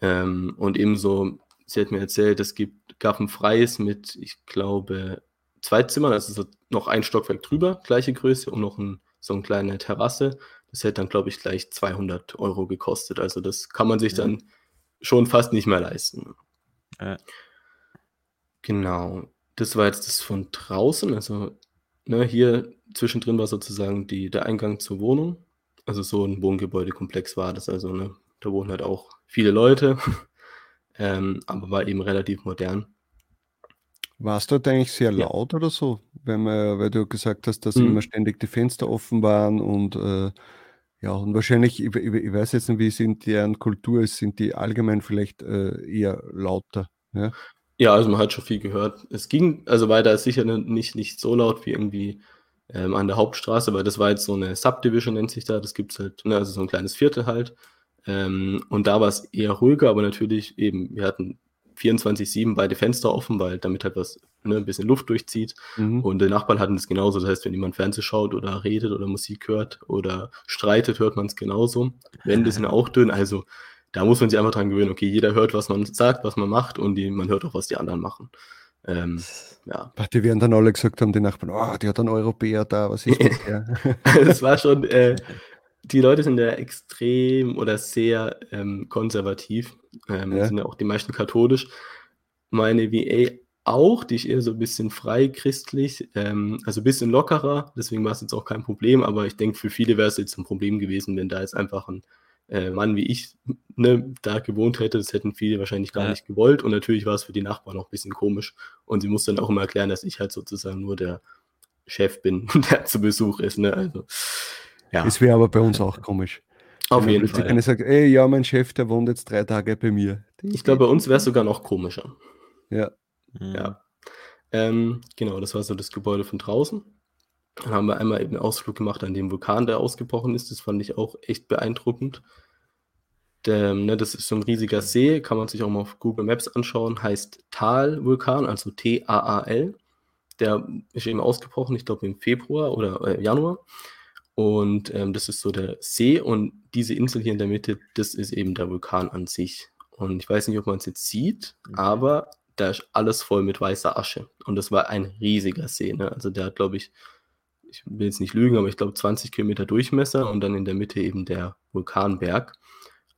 [SPEAKER 2] Ähm, und ebenso, sie hat mir erzählt, es gibt, gab ein freies mit, ich glaube, zwei Zimmern, also so noch ein Stockwerk drüber, gleiche Größe und noch ein, so eine kleine Terrasse. Das hätte dann, glaube ich, gleich 200 Euro gekostet. Also das kann man sich
[SPEAKER 3] Ja.
[SPEAKER 2] dann schon fast nicht mehr leisten.
[SPEAKER 3] Ja.
[SPEAKER 2] Genau. Das war jetzt das von draußen. Also, ne, hier zwischendrin war sozusagen die, der Eingang zur Wohnung. Also so ein Wohngebäudekomplex war das. Also, ne, da wohnen halt auch viele Leute. ähm, aber war eben relativ modern.
[SPEAKER 1] War es dort eigentlich sehr
[SPEAKER 2] Ja.
[SPEAKER 1] laut oder so? Wenn man, weil du gesagt hast, dass
[SPEAKER 2] Mhm.
[SPEAKER 1] immer ständig die Fenster offen waren und äh, ja, und wahrscheinlich, ich, ich, weiß jetzt nicht, wie sind deren Kultur ist, sind die allgemein vielleicht äh, eher lauter. Ja?
[SPEAKER 2] Ja, also man hat schon viel gehört. Es ging, also weiter ist sicher nicht, nicht so laut wie irgendwie ähm, an der Hauptstraße, weil das war jetzt so eine Subdivision, nennt sich da. Das gibt es halt, ne, also so ein kleines Viertel halt. Ähm, und da war es eher ruhiger, aber natürlich eben, wir hatten 24-7 beide Fenster offen, weil damit halt was, ne, ein bisschen Luft durchzieht.
[SPEAKER 1] Mhm.
[SPEAKER 2] Und die Nachbarn hatten das genauso. Das heißt, wenn jemand Fernsehen schaut oder redet oder Musik hört oder streitet, hört man es genauso. Wände sind auch dünn. Also da muss man sich einfach dran gewöhnen. Okay, jeder hört, was man sagt, was man macht und die, man hört auch, was die anderen machen. Ähm, ja,
[SPEAKER 1] Die werden dann alle gesagt haben, die Nachbarn, oh, die hat einen Europäer da, was ist der?
[SPEAKER 2] es war schon, äh, die Leute sind ja extrem oder sehr ähm, konservativ. Ähm,
[SPEAKER 1] Ja.
[SPEAKER 2] Sind ja auch die meisten katholisch. Meine VA auch, die ist eher so ein bisschen freichristlich, ähm, also ein bisschen lockerer, deswegen war es jetzt auch kein Problem, aber ich denke, für viele wäre es jetzt ein Problem gewesen, wenn da jetzt einfach ein äh, Mann wie ich ne, da gewohnt hätte, das hätten viele wahrscheinlich gar
[SPEAKER 3] Ja.
[SPEAKER 2] nicht gewollt und natürlich war es für die Nachbarn auch ein bisschen komisch und sie muss dann auch immer erklären, dass ich halt sozusagen nur der Chef bin, der zu Besuch ist, ne, also ja,
[SPEAKER 1] Das wäre aber bei uns auch komisch.
[SPEAKER 2] auf
[SPEAKER 1] Wenn
[SPEAKER 2] jeden Fall.
[SPEAKER 1] einer sagt, ey, ja, mein Chef, der wohnt jetzt drei Tage bei mir.
[SPEAKER 2] Ich glaube, bei uns wäre es sogar noch komischer.
[SPEAKER 1] Ja,
[SPEAKER 3] Mhm.
[SPEAKER 2] Ja. Ähm, genau, das war so das Gebäude von draußen. Dann haben wir einmal eben einen Ausflug gemacht an dem Vulkan, der ausgebrochen ist. Das fand ich auch echt beeindruckend. Der, ne, das ist so ein riesiger See, kann man sich auch mal auf Google Maps anschauen. Heißt Tal-Vulkan, also T-A-A-L. Der ist eben ausgebrochen, ich glaube im Februar oder äh, Januar. Und ähm, das ist so der See und diese Insel hier in der Mitte, das ist eben der Vulkan an sich. Und ich weiß nicht, ob man es jetzt sieht,
[SPEAKER 3] Mhm.
[SPEAKER 2] aber da ist alles voll mit weißer Asche. Und das war ein riesiger See. Ne? Also der hat, glaube ich, ich will jetzt nicht lügen, aber ich glaube 20 Kilometer Durchmesser und dann in der Mitte eben der Vulkanberg.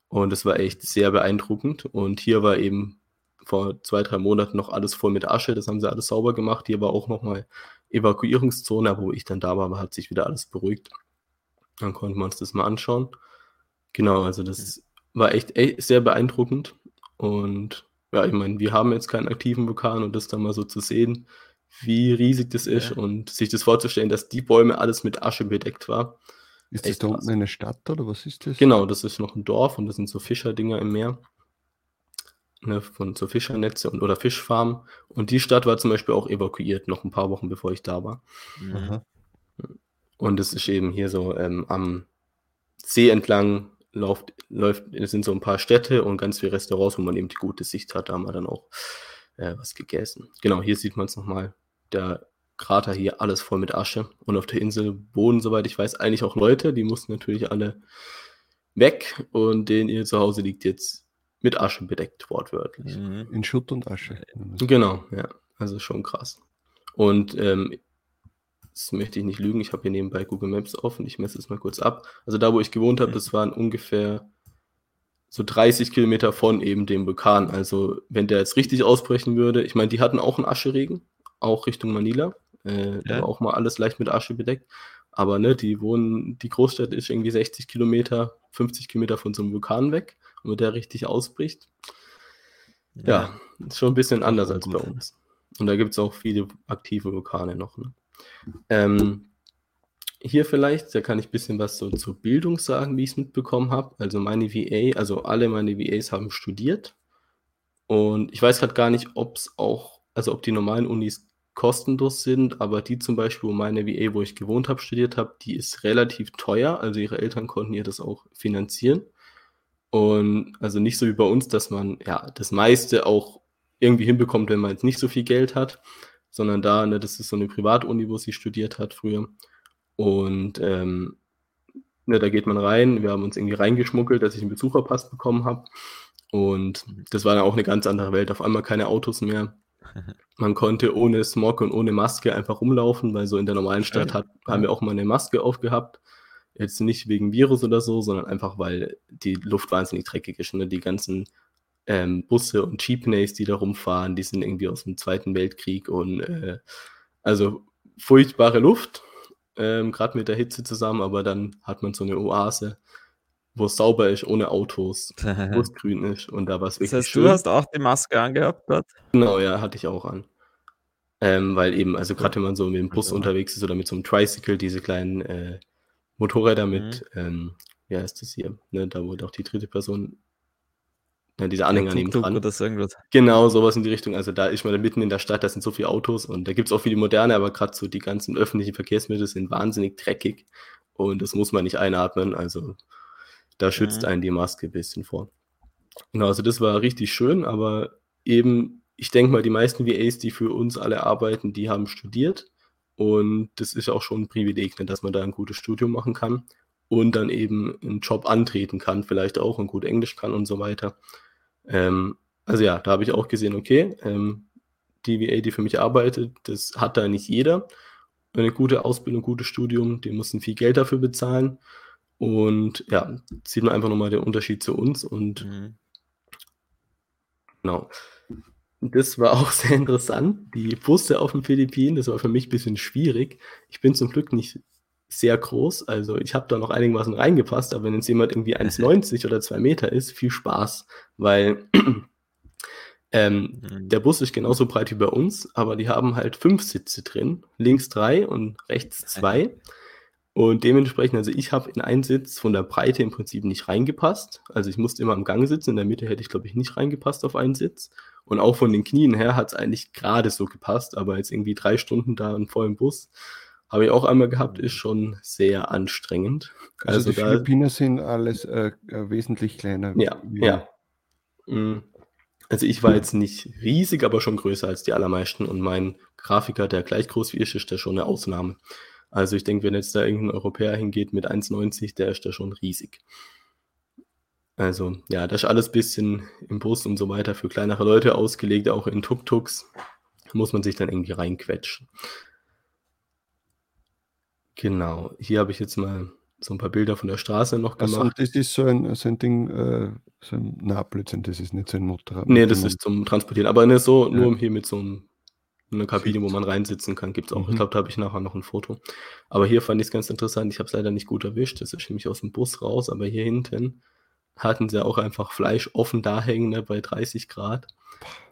[SPEAKER 2] Und das war echt sehr beeindruckend. Und hier war eben vor zwei, drei Monaten noch alles voll mit Asche. Das haben sie alles sauber gemacht. Hier war auch nochmal Evakuierungszone, wo ich dann da war, hat sich wieder alles beruhigt. Dann konnten wir uns das mal anschauen. Genau, also das war echt, echt sehr beeindruckend. Und ja, ich meine, wir haben jetzt keinen aktiven Vulkan und das dann mal so zu sehen, wie riesig das ist ja. und sich das vorzustellen, dass die Bäume alles mit Asche bedeckt war.
[SPEAKER 1] Ist das da unten eine Stadt oder was ist das?
[SPEAKER 2] Genau, das ist noch ein Dorf und das sind so Fischerdinger im Meer. Ne, von so Fischernetze und, oder Fischfarmen. Und die Stadt war zum Beispiel auch evakuiert, noch ein paar Wochen bevor ich da war. Mhm. Und es ist eben hier so ähm, am See entlang läuft, läuft, es sind so ein paar Städte und ganz viele Restaurants, wo man eben die gute Sicht hat. Da haben wir dann auch äh, was gegessen. Genau, hier sieht man es nochmal. Der Krater hier, alles voll mit Asche. Und auf der Insel wohnen, soweit ich weiß, eigentlich auch Leute. Die mussten natürlich alle weg und denen ihr Zuhause liegt jetzt mit Asche bedeckt, wortwörtlich.
[SPEAKER 1] Mhm. In Schutt und Asche.
[SPEAKER 2] Genau, ja. Also schon krass. Und ähm, das möchte ich nicht lügen, ich habe hier nebenbei Google Maps offen, ich messe es mal kurz ab. Also da, wo ich gewohnt habe, das waren ungefähr so 30 Kilometer von eben dem Vulkan. Also wenn der jetzt richtig ausbrechen würde, ich meine, die hatten auch einen Ascheregen, auch Richtung Manila. Äh, ja. Da war auch mal alles leicht mit Asche bedeckt. Aber ne, die wohnen, die Großstadt ist irgendwie 60 Kilometer, 50 Kilometer von so einem Vulkan weg. Und wenn der richtig ausbricht, ja, ja ist schon ein bisschen anders als bei uns. Und da gibt es auch viele aktive Vulkane noch. Ne? Ähm, hier vielleicht, da kann ich ein bisschen was so zur Bildung sagen, wie ich es mitbekommen habe. Also meine VA, also alle meine VAs haben studiert. Und ich weiß gerade gar nicht, ob es auch, also ob die normalen Unis kostenlos sind, aber die zum Beispiel, wo meine VA, wo ich gewohnt habe, studiert habe, die ist relativ teuer. Also ihre Eltern konnten ihr das auch finanzieren. Und also nicht so wie bei uns, dass man ja das meiste auch irgendwie hinbekommt, wenn man jetzt nicht so viel Geld hat sondern da, ne, das ist so eine Privatuni, wo sie studiert hat früher. Und ähm, ne, da geht man rein. Wir haben uns irgendwie reingeschmuggelt, dass ich einen Besucherpass bekommen habe. Und das war dann auch eine ganz andere Welt. Auf einmal keine Autos mehr. Man konnte ohne Smog und ohne Maske einfach rumlaufen, weil so in der normalen Stadt hat, haben wir auch mal eine Maske aufgehabt. Jetzt nicht wegen Virus oder so, sondern einfach, weil die Luft wahnsinnig dreckig ist. Ne? Die ganzen ähm, Busse und Jeepneys, die da rumfahren, die sind irgendwie aus dem Zweiten Weltkrieg und äh, also furchtbare Luft, ähm, gerade mit der Hitze zusammen, aber dann hat man so eine Oase, wo es sauber ist, ohne Autos, wo es grün ist und da war es
[SPEAKER 3] wirklich das heißt, schön. Du hast auch die Maske angehabt dort?
[SPEAKER 2] Genau, ja, hatte ich auch an. Ähm, weil eben, also gerade wenn man so mit dem Bus also. unterwegs ist oder mit so einem Tricycle, diese kleinen äh, Motorräder mit, mhm. ähm, ja, ist das hier, ne, da wurde auch die dritte Person ja, diese Anhänger neben dran. So irgendwas. Genau, sowas in die Richtung. Also da ist man mitten in der Stadt, da sind so viele Autos und da gibt es auch viele moderne, aber gerade so die ganzen öffentlichen Verkehrsmittel sind wahnsinnig dreckig und das muss man nicht einatmen. Also da schützt mhm. einen die Maske ein bisschen vor. Genau, also das war richtig schön, aber eben, ich denke mal, die meisten VAs, die für uns alle arbeiten, die haben studiert und das ist auch schon ein Privileg, ne, dass man da ein gutes Studium machen kann und dann eben einen Job antreten kann, vielleicht auch und gut Englisch kann und so weiter. Ähm, also ja, da habe ich auch gesehen, okay, ähm, die VA, die für mich arbeitet, das hat da nicht jeder. Eine gute Ausbildung, gutes Studium, die mussten viel Geld dafür bezahlen. Und ja, sieht man einfach nochmal den Unterschied zu uns. Und mhm. genau. Das war auch sehr interessant. Die Busse auf den Philippinen, das war für mich ein bisschen schwierig. Ich bin zum Glück nicht sehr groß. Also ich habe da noch einigermaßen reingepasst, aber wenn jetzt jemand irgendwie 1,90 oder 2 Meter ist, viel Spaß, weil ähm, mhm. der Bus ist genauso breit wie bei uns, aber die haben halt fünf Sitze drin, links drei und rechts zwei. Und dementsprechend, also ich habe in einen Sitz von der Breite im Prinzip nicht reingepasst. Also ich musste immer am Gang sitzen, in der Mitte hätte ich, glaube ich, nicht reingepasst auf einen Sitz. Und auch von den Knien her hat es eigentlich gerade so gepasst, aber jetzt irgendwie drei Stunden da in vollem Bus habe ich auch einmal gehabt, ist schon sehr anstrengend.
[SPEAKER 1] Also, also die da, Philippiner sind alles äh, äh wesentlich kleiner.
[SPEAKER 2] Ja, ja. Mhm. Also ich war jetzt nicht riesig, aber schon größer als die allermeisten und mein Grafiker, der gleich groß wie ich ist, der schon eine Ausnahme. Also ich denke, wenn jetzt da irgendein Europäer hingeht mit 1,90, der ist da schon riesig. Also ja, das ist alles ein bisschen im Bus und so weiter für kleinere Leute ausgelegt, auch in Tuk-Tuks muss man sich dann irgendwie reinquetschen. Genau, hier habe ich jetzt mal so ein paar Bilder von der Straße noch gemacht.
[SPEAKER 1] und das ist so ein, so ein Ding, äh, so ein, na, Blödsinn, das ist nicht so ein Motorrad.
[SPEAKER 2] Nee, das
[SPEAKER 1] dem
[SPEAKER 2] ist zum Transportieren. Aber ne, so
[SPEAKER 1] Ja.
[SPEAKER 2] nur hier mit so 'nem 'ner Kabine, wo man reinsitzen kann, gibt's auch. Ich
[SPEAKER 1] Mhm.
[SPEAKER 2] glaube, da habe ich nachher noch ein Foto. Aber hier fand ich's ganz interessant. Ich habe es leider nicht gut erwischt. Das ist nämlich aus'm Bus raus, aber hier hinten hatten sie auch einfach Fleisch offen da hängen, ne, bei 30 Grad.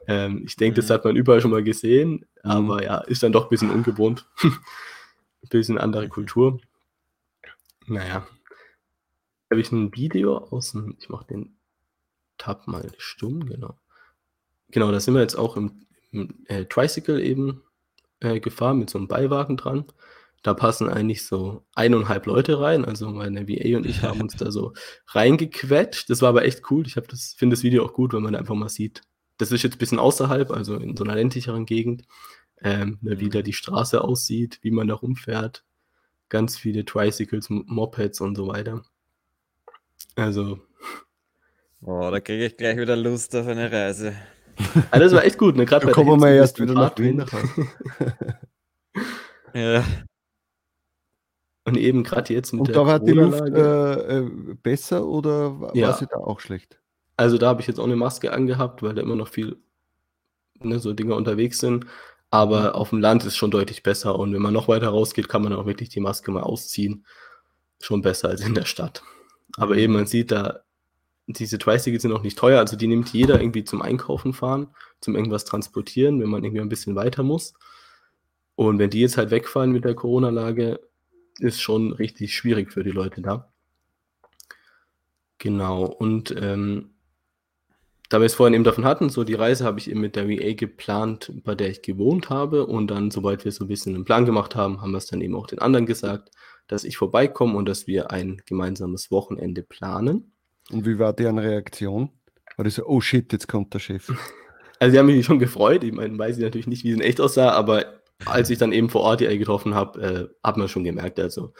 [SPEAKER 2] Ähm, ich denke, das
[SPEAKER 3] Mhm.
[SPEAKER 2] hat man überall schon mal gesehen,
[SPEAKER 1] Mhm.
[SPEAKER 2] aber ja, ist dann doch bisschen ungewohnt. Bisschen andere Kultur. Na ja. Habe ich 'n Video aus'm ich mache den Tab mal stumm, genau. Genau, da sind wir jetzt auch im im, äh, Tricycle eben, äh, gefahren mit so 'nem Beiwagen dran. Da passen eigentlich so 1,5 Leute rein. Also, meine VA und ich haben uns da so reingequetscht. Das war aber echt cool. Ich das finde das Video auch gut, weil man einfach mal sieht das ist jetzt bisschen außerhalb, also in so 'ner ländlicheren Gegend, ähm, ne, wie
[SPEAKER 3] Mhm.
[SPEAKER 2] da die Straße aussieht, wie man da rumfährt. Ganz viele Tricycles, Mopeds und so weiter. Also
[SPEAKER 3] Oh, da kriege ich gleich wieder Lust auf eine Reise.
[SPEAKER 2] Ah, das war echt gut, ne? Grad
[SPEAKER 1] Da kommen wir
[SPEAKER 2] mit
[SPEAKER 1] erst wieder nach Wien.
[SPEAKER 3] Ja.
[SPEAKER 2] Und eben grad jetzt mit
[SPEAKER 1] Und
[SPEAKER 2] der
[SPEAKER 1] da war die Luft, äh, äh, besser oder wa war
[SPEAKER 2] Ja.
[SPEAKER 1] sie da auch schlecht?
[SPEAKER 2] Also, da habe ich jetzt auch 'ne Maske angehabt, weil da immer noch viel ne, so Dinger unterwegs sind. Aber auf'm Land ist schon deutlich besser und wenn man noch weiter rausgeht, kann man auch wirklich die Maske mal ausziehen. Schon besser als in der Stadt. Aber
[SPEAKER 3] Mhm.
[SPEAKER 2] eben, man sieht da, diese Tricycles sind auch nicht teuer, also die nimmt jeder irgendwie zum Einkaufen fahren, zum irgendwas transportieren, wenn man irgendwie ein bisschen weiter muss. Und wenn die jetzt halt wegfallen mit der Corona-Lage, ist schon richtig schwierig für die Leute da. Genau, und, ähm, da wir es vorhin eben davon hatten, so die Reise habe ich eben mit der VA geplant, bei der ich gewohnt habe. Und dann, sobald wir so 'n bisschen 'nen Plan gemacht haben, haben wir's dann eben auch den anderen gesagt, dass ich vorbeikomme und dass wir ein gemeinsames Wochenende planen.
[SPEAKER 1] Und wie war deren Reaktion? War die so: „Oh shit, jetzt kommt der Chef?“
[SPEAKER 2] Also, die haben mich schon gefreut. Ich meine, weiß ich natürlich nicht, wie es in echt aussah, aber als ich dann eben vor Ort die getroffen habe, äh, hat man schon gemerkt. Also,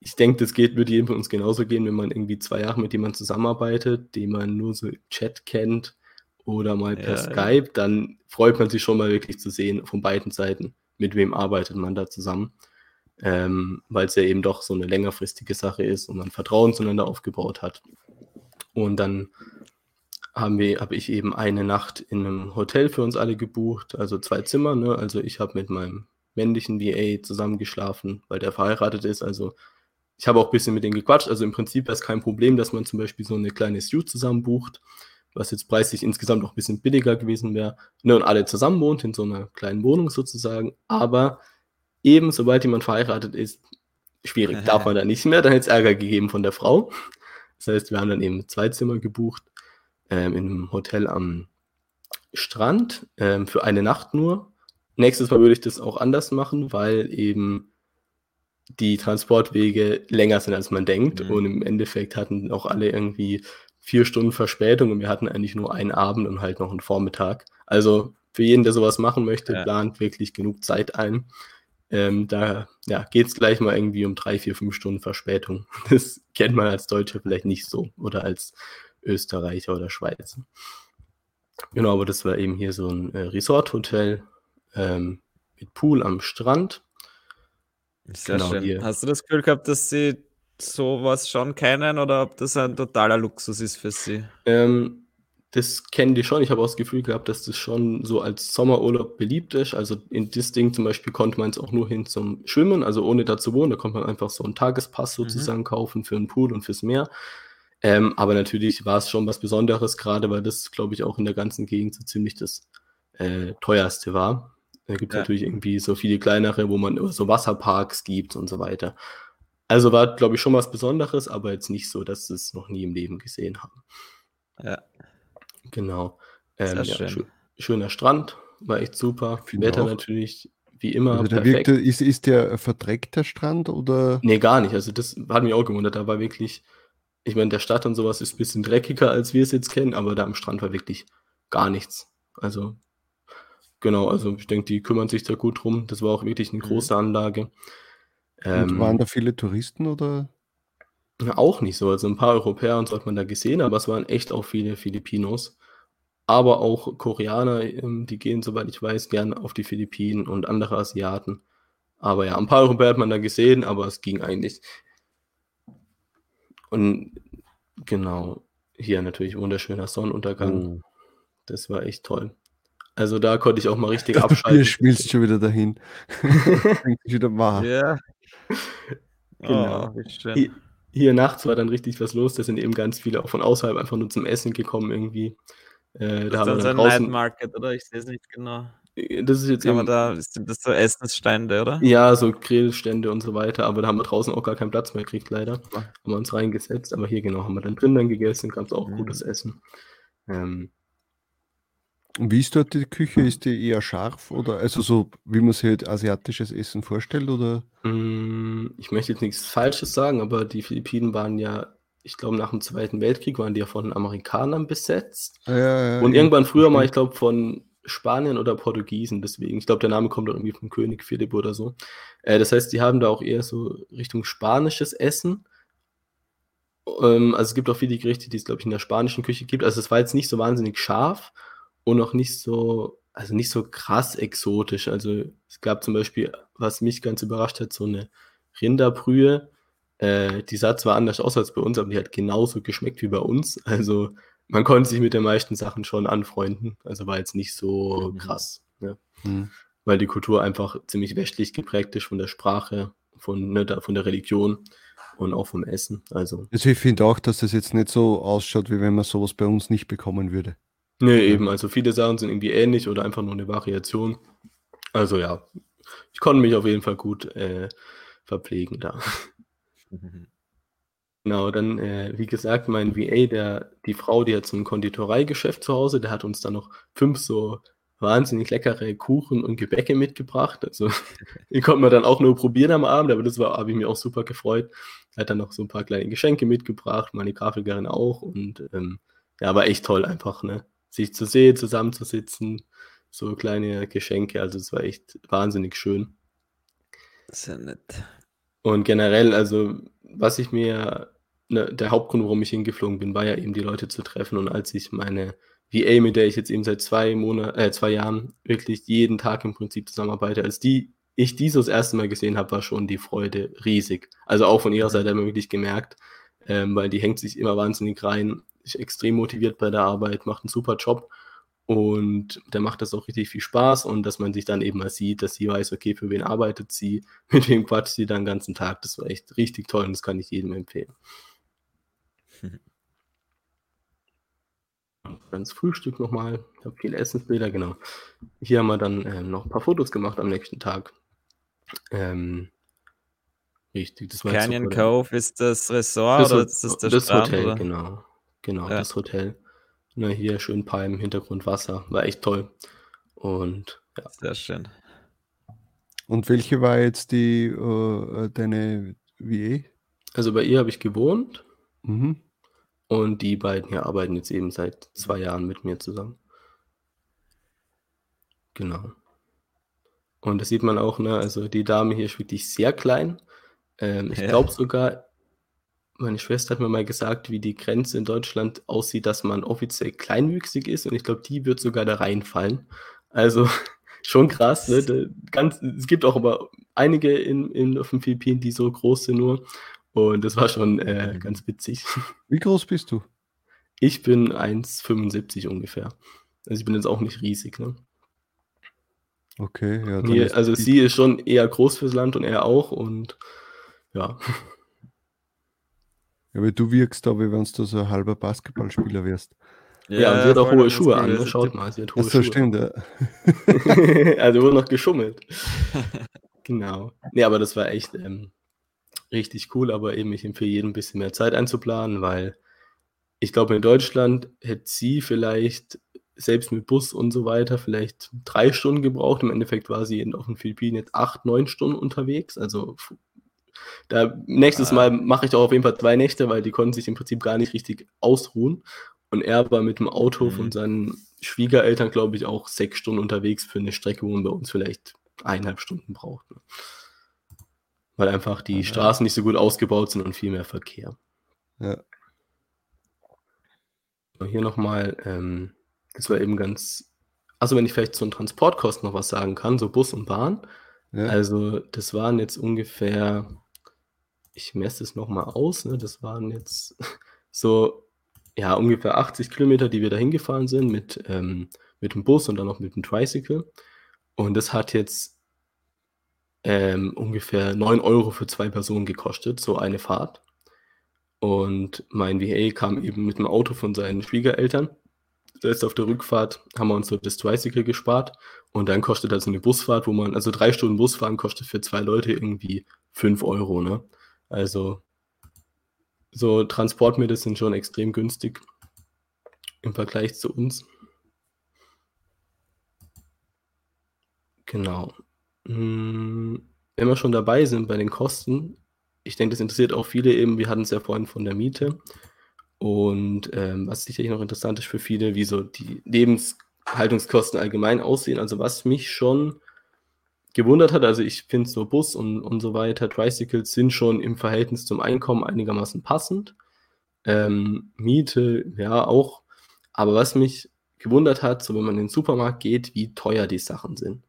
[SPEAKER 2] ich denke, das geht würde jedem von uns genauso gehen, wenn man irgendwie 2 Jahre mit jemandem zusammenarbeitet, den man nur so im Chat kennt oder mal per
[SPEAKER 3] Ja, ja.
[SPEAKER 2] Skype, dann freut man sich schon mal wirklich zu sehen von beiden Seiten, mit wem arbeitet man da zusammen. Ähm, weil's ja eben doch so 'ne längerfristige Sache ist und man Vertrauen zueinander aufgebaut hat. Und dann haben wir habe ich eben eine Nacht in 'nem Hotel für uns alle gebucht, also 2 Zimmer, ne? Also, ich habe mit meinem männlichen VA zusammen geschlafen, weil der verheiratet ist. Also, ich habe auch bisschen mit denen gequatscht. Also, im Prinzip wär's kein Problem, dass man zum Beispiel so 'ne kleine Suite zusammen bucht, was jetzt preislich insgesamt auch bisschen billiger gewesen wäre, ne, und alle zusammen wohnt in so 'ner kleinen Wohnung sozusagen. Aber eben, sobald jemand verheiratet ist, schwierig, darf man da nicht mehr. Dann hätt's Ärger gegeben von der Frau. Das heißt, wir haben dann eben 2 Zimmer gebucht, ähm, in 'nem Hotel am Strand, ähm, für eine Nacht nur. Nächstes Mal würde ich das auch anders machen, weil eben die Transportwege länger sind, als man denkt.
[SPEAKER 3] Mhm.
[SPEAKER 2] Und im Endeffekt hatten auch alle irgendwie 4 Stunden Verspätung und wir hatten eigentlich nur einen Abend und halt noch 'n Vormittag. Also, für jeden, der so was machen möchte,
[SPEAKER 3] Ja.
[SPEAKER 2] plant wirklich genug Zeit ein. Ähm, da, ja, geht's gleich mal irgendwie um 3, 4, 5 Stunden Verspätung. Das kennt man als Deutscher vielleicht nicht so oder als Österreicher oder Schweizer. Genau, aber das war eben hier so 'n, äh, Resort-Hotel, ähm, mit Pool am Strand.
[SPEAKER 3] Sehr
[SPEAKER 2] Genau,
[SPEAKER 3] schön.
[SPEAKER 2] hier.
[SPEAKER 3] Hast du das Gefühl gehabt, dass sie so was schon kennen oder ob das ein totaler Luxus ist für sie?
[SPEAKER 2] Ähm, das kennen die schon. Ich habe auch das Gefühl gehabt, dass das schon so als Sommerurlaub beliebt ist. Also, in das Ding zum Beispiel konnte man's auch nur hin zum Schwimmen, also ohne da zu wohnen. Da konnte man einfach so 'n Tagespass
[SPEAKER 3] Mhm.
[SPEAKER 2] sozusagen kaufen für 'n Pool und fürs Meer. Ähm, aber natürlich war's schon was Besonderes, grade weil das, glaube ich, auch in der ganzen Gegend so ziemlich das, äh, teuerste war. Da gibt's
[SPEAKER 3] Ja.
[SPEAKER 2] natürlich irgendwie so viele kleinere, wo man so Wasserparks gibt und so weiter. Also, war, glaube ich, schon was Besonderes, aber jetzt nicht so, dass sie's noch nie im Leben gesehen haben.
[SPEAKER 3] Ja.
[SPEAKER 2] Genau. Ähm,
[SPEAKER 3] Sehr
[SPEAKER 2] ja,
[SPEAKER 3] schön.
[SPEAKER 2] schö schöner Strand, war echt super.
[SPEAKER 1] Finde
[SPEAKER 2] Wetter
[SPEAKER 1] auch.
[SPEAKER 2] natürlich wie immer
[SPEAKER 1] Also, der
[SPEAKER 2] perfekt.
[SPEAKER 1] wirkte ist ist der verdreckt, der Strand, oder?
[SPEAKER 2] Ne, gar nicht. Also, das hat mich auch gewundert. Da war wirklich ich meine, der Stadt und so was ist bisschen dreckiger, als wir's jetzt kennen, aber da am Strand war wirklich gar nichts. Also, genau, also, ich denke, die kümmern sich da gut drum. Das war auch wirklich 'ne
[SPEAKER 3] Mhm.
[SPEAKER 2] große Anlage.
[SPEAKER 1] Und waren
[SPEAKER 2] Ähm
[SPEAKER 1] da viele Touristen, oder?
[SPEAKER 2] Auch nicht so. Also, 'n paar Europäer und so hat man da gesehen, aber es waren echt auch viele Filipinos. Aber auch Koreaner, ähm, die gehen, soweit ich weiß, gern auf die Philippinen und andere Asiaten. Aber ja, 'n paar Europäer hat man da gesehen, aber es ging eigentlich. Und genau, hier natürlich wunderschöner Sonnenuntergang. Oh. Das war echt toll. Also da konnte ich auch mal richtig abschalten. Du
[SPEAKER 1] spielst schon wieder dahin. wieder wahr.
[SPEAKER 2] Ja. Genau. Oh, hier, hier, nachts war dann richtig was los. Da sind eben ganz viele auch von außerhalb einfach nur zum Essen gekommen irgendwie.
[SPEAKER 3] Äh, da haben wir dann draußen... Night Market, oder? Ich sehe es nicht genau.
[SPEAKER 2] Äh, das ist jetzt
[SPEAKER 3] aber da sind das so Essensstände, oder?
[SPEAKER 2] Ja, so Grillstände und so weiter, aber da haben wir draußen auch gar keinen Platz mehr gekriegt, leider. Haben wir uns reingesetzt, aber hier genau haben wir dann drin dann gegessen, gab es auch mhm. gutes Essen. Ähm,
[SPEAKER 1] und wie ist dort die Küche? Ist die eher scharf oder also so, wie man sich halt asiatisches Essen vorstellt? Oder?
[SPEAKER 2] Mm, ich möchte jetzt nichts Falsches sagen, aber die Philippinen waren ja, ich glaube, nach dem Zweiten Weltkrieg waren die ja von den Amerikanern besetzt.
[SPEAKER 1] Ja, ja,
[SPEAKER 2] und irgendwann früher mal, ich glaube, von Spanien oder Portugiesen, deswegen. Ich glaube, der Name kommt auch irgendwie vom König Philipp oder so. Äh, das heißt, die haben da auch eher so Richtung spanisches Essen. Ähm, also es gibt auch viele Gerichte, die es, glaube ich, in der spanischen Küche gibt. Also es war jetzt nicht so wahnsinnig scharf und auch nicht so, also nicht so krass exotisch. Also es gab zum Beispiel, was mich ganz überrascht hat, so eine Rinderbrühe. Äh, die sah zwar anders aus als bei uns, aber die hat genauso geschmeckt wie bei uns. Also man konnte sich mit den meisten Sachen schon anfreunden. Also war jetzt nicht so mhm. krass. Ne? Mhm. Weil die Kultur einfach ziemlich westlich geprägt ist von der Sprache, von, ne, von der Religion und auch vom Essen. Also,
[SPEAKER 1] also ich finde auch, dass das jetzt nicht so ausschaut, wie wenn man sowas bei uns nicht bekommen würde.
[SPEAKER 2] Nee, eben. Also viele Sachen sind irgendwie ähnlich oder einfach nur eine Variation. Also ja, ich konnte mich auf jeden Fall gut äh, verpflegen da. Mhm. Genau, dann, äh, wie gesagt, mein VA, der, die Frau, die hat so ein Konditoreigeschäft zu Hause, der hat uns dann noch fünf so wahnsinnig leckere Kuchen und Gebäcke mitgebracht. Also, die konnten wir dann auch nur probieren am Abend, aber das war, habe ich mir auch super gefreut. Er hat dann noch so ein paar kleine Geschenke mitgebracht, meine Grafikerin auch und ähm, ja, war echt toll einfach, ne? Sich zu sehen, zusammenzusitzen, so kleine Geschenke. Also es war echt wahnsinnig schön.
[SPEAKER 3] Sehr nett.
[SPEAKER 2] Und generell, also was ich mir, ne, der Hauptgrund, warum ich hingeflogen bin, war ja eben die Leute zu treffen. Und als ich meine VA, mit der ich jetzt eben seit zwei Monaten, äh, zwei Jahren wirklich jeden Tag im Prinzip zusammenarbeite, als die ich die so das erste Mal gesehen habe, war schon die Freude riesig. Also auch von ihrer Seite haben wir wirklich gemerkt, ähm, weil die hängt sich immer wahnsinnig rein ist extrem motiviert bei der Arbeit, macht einen super Job und der macht das auch richtig viel Spaß und dass man sich dann eben mal sieht, dass sie weiß, okay, für wen arbeitet sie, mit wem quatscht sie dann den ganzen Tag. Das war echt richtig toll und das kann ich jedem empfehlen. Ganz Frühstück nochmal. Ich habe viele Essensbilder, genau. Hier haben wir dann ähm, noch ein paar Fotos gemacht am nächsten Tag. Ähm, richtig,
[SPEAKER 3] das war Canyon Cove ist das Resort das, oder ist das
[SPEAKER 2] das Strand, Hotel, oder? genau. Genau, ja. das Hotel. Na, hier schön Palmen, Hintergrund Wasser. War echt toll. Und
[SPEAKER 3] ja. Sehr schön.
[SPEAKER 1] Und welche war jetzt die uh, deine WE?
[SPEAKER 2] Also bei ihr habe ich gewohnt. Mhm. Und die beiden hier arbeiten jetzt eben seit zwei Jahren mit mir zusammen. Genau. Und das sieht man auch, ne? Also die Dame hier ist wirklich sehr klein. Ähm, ich ja. glaube sogar, meine Schwester hat mir mal gesagt, wie die Grenze in Deutschland aussieht, dass man offiziell kleinwüchsig ist und ich glaube, die wird sogar da reinfallen. Also schon krass. Ne? Ganz, es gibt auch aber einige in, in, auf den Philippinen, die so groß sind nur. Und das war schon äh, mhm. ganz witzig.
[SPEAKER 1] Wie groß bist du?
[SPEAKER 2] Ich bin 1,75 ungefähr. Also ich bin jetzt auch nicht riesig. Ne?
[SPEAKER 1] Okay, ja.
[SPEAKER 2] Hier, also sie ist schon eher groß fürs Land und er auch. Und ja.
[SPEAKER 1] Ja, weil du wirkst da, wie wenn du so ein halber Basketballspieler wärst.
[SPEAKER 2] Ja, ja sie hat auch hohe Schuhe an. Ne? Schaut mal, sie hat hohe
[SPEAKER 1] Ach so, Schuhe. stimmt, ja.
[SPEAKER 2] also wurde noch geschummelt. genau. Nee, aber das war echt ähm, richtig cool, aber eben ich empfehle jedem ein bisschen mehr Zeit einzuplanen, weil ich glaube, in Deutschland hätte sie vielleicht selbst mit Bus und so weiter vielleicht drei Stunden gebraucht. Im Endeffekt war sie auf den Philippinen jetzt acht, neun Stunden unterwegs, also da, nächstes ah. Mal mache ich auch auf jeden Fall zwei Nächte, weil die konnten sich im Prinzip gar nicht richtig ausruhen. Und er war mit dem Auto mhm. von seinen Schwiegereltern, glaube ich, auch sechs Stunden unterwegs für eine Strecke, wo man bei uns vielleicht eineinhalb Stunden braucht. Ne? Weil einfach die ja. Straßen nicht so gut ausgebaut sind und viel mehr Verkehr.
[SPEAKER 1] Ja.
[SPEAKER 2] Hier nochmal, ähm, das war eben ganz, also wenn ich vielleicht zu den Transportkosten noch was sagen kann, so Bus und Bahn. Ja. Also das waren jetzt ungefähr ich messe es nochmal aus, ne? das waren jetzt so ja, ungefähr 80 Kilometer, die wir da hingefahren sind mit, ähm, mit dem Bus und dann noch mit dem Tricycle. Und das hat jetzt ähm, ungefähr 9 Euro für zwei Personen gekostet, so eine Fahrt. Und mein VA kam eben mit dem Auto von seinen Schwiegereltern. Heißt, auf der Rückfahrt haben wir uns so das Tricycle gespart. Und dann kostet also eine Busfahrt, wo man, also drei Stunden Busfahren kostet für zwei Leute irgendwie 5 Euro, ne? Also so Transportmittel sind schon extrem günstig im Vergleich zu uns. Genau. Hm, wenn wir schon dabei sind bei den Kosten, ich denke, das interessiert auch viele eben, wir hatten es ja vorhin von der Miete. Und ähm, was sicherlich noch interessant ist für viele, wie so die Lebenshaltungskosten allgemein aussehen. Also was mich schon gewundert hat. Also ich finde so Bus und, und so weiter, Tricycles sind schon im Verhältnis zum Einkommen einigermaßen passend. Ähm, Miete, ja, auch. Aber was mich gewundert hat, so wenn man in den Supermarkt geht, wie teuer die Sachen sind.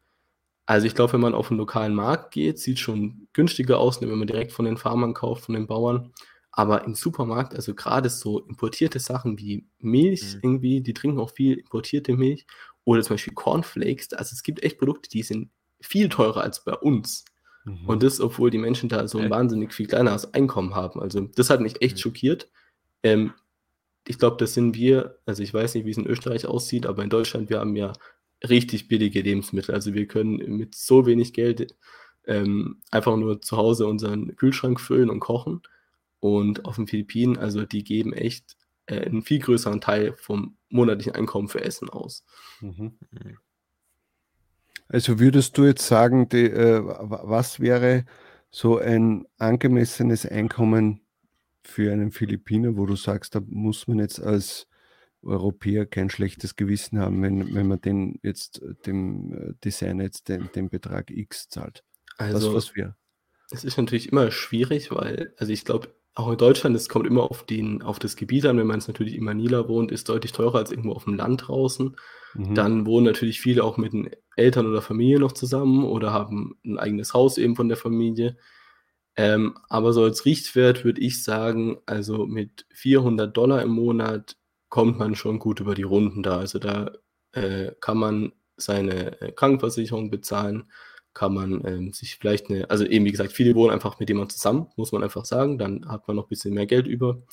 [SPEAKER 2] Also ich glaube, wenn man auf einen lokalen Markt geht, sieht schon günstiger aus, wenn man direkt von den Farmern kauft, von den Bauern. Aber im Supermarkt, also gerade so importierte Sachen wie Milch mhm. irgendwie, die trinken auch viel importierte Milch oder zum Beispiel Cornflakes. Also es gibt echt Produkte, die sind viel teurer als bei uns. Mhm. Und das, obwohl die Menschen da so ein wahnsinnig viel kleineres Einkommen haben. Also das hat mich echt mhm. schockiert. Ähm, ich glaube, das sind wir, also ich weiß nicht, wie es in Österreich aussieht, aber in Deutschland, wir haben ja richtig billige Lebensmittel. Also wir können mit so wenig Geld ähm, einfach nur zu Hause unseren Kühlschrank füllen und kochen. Und auf den Philippinen, also die geben echt äh, einen viel größeren Teil vom monatlichen Einkommen für Essen aus. Mhm.
[SPEAKER 1] Also würdest du jetzt sagen, die, äh, was wäre so ein angemessenes Einkommen für einen Philippiner, wo du sagst, da muss man jetzt als Europäer kein schlechtes Gewissen haben, wenn, wenn man den jetzt dem äh, Designer jetzt den, den Betrag X zahlt.
[SPEAKER 2] Also, was, was wäre? Es ist natürlich immer schwierig, weil, also ich glaube, auch in Deutschland, es kommt immer auf, den, auf das Gebiet an. Wenn man es natürlich in Manila wohnt, ist deutlich teurer als irgendwo auf dem Land draußen. Mhm. Dann wohnen natürlich viele auch mit den Eltern oder Familie noch zusammen oder haben ein eigenes Haus eben von der Familie. Ähm, aber so als Richtwert würde ich sagen, also mit 400 Dollar im Monat kommt man schon gut über die Runden da. Also da äh, kann man seine äh, Krankenversicherung bezahlen, kann man ähm, sich vielleicht eine, also eben wie gesagt, viele wohnen einfach mit jemandem zusammen, muss man einfach sagen, dann hat man noch ein bisschen mehr Geld über.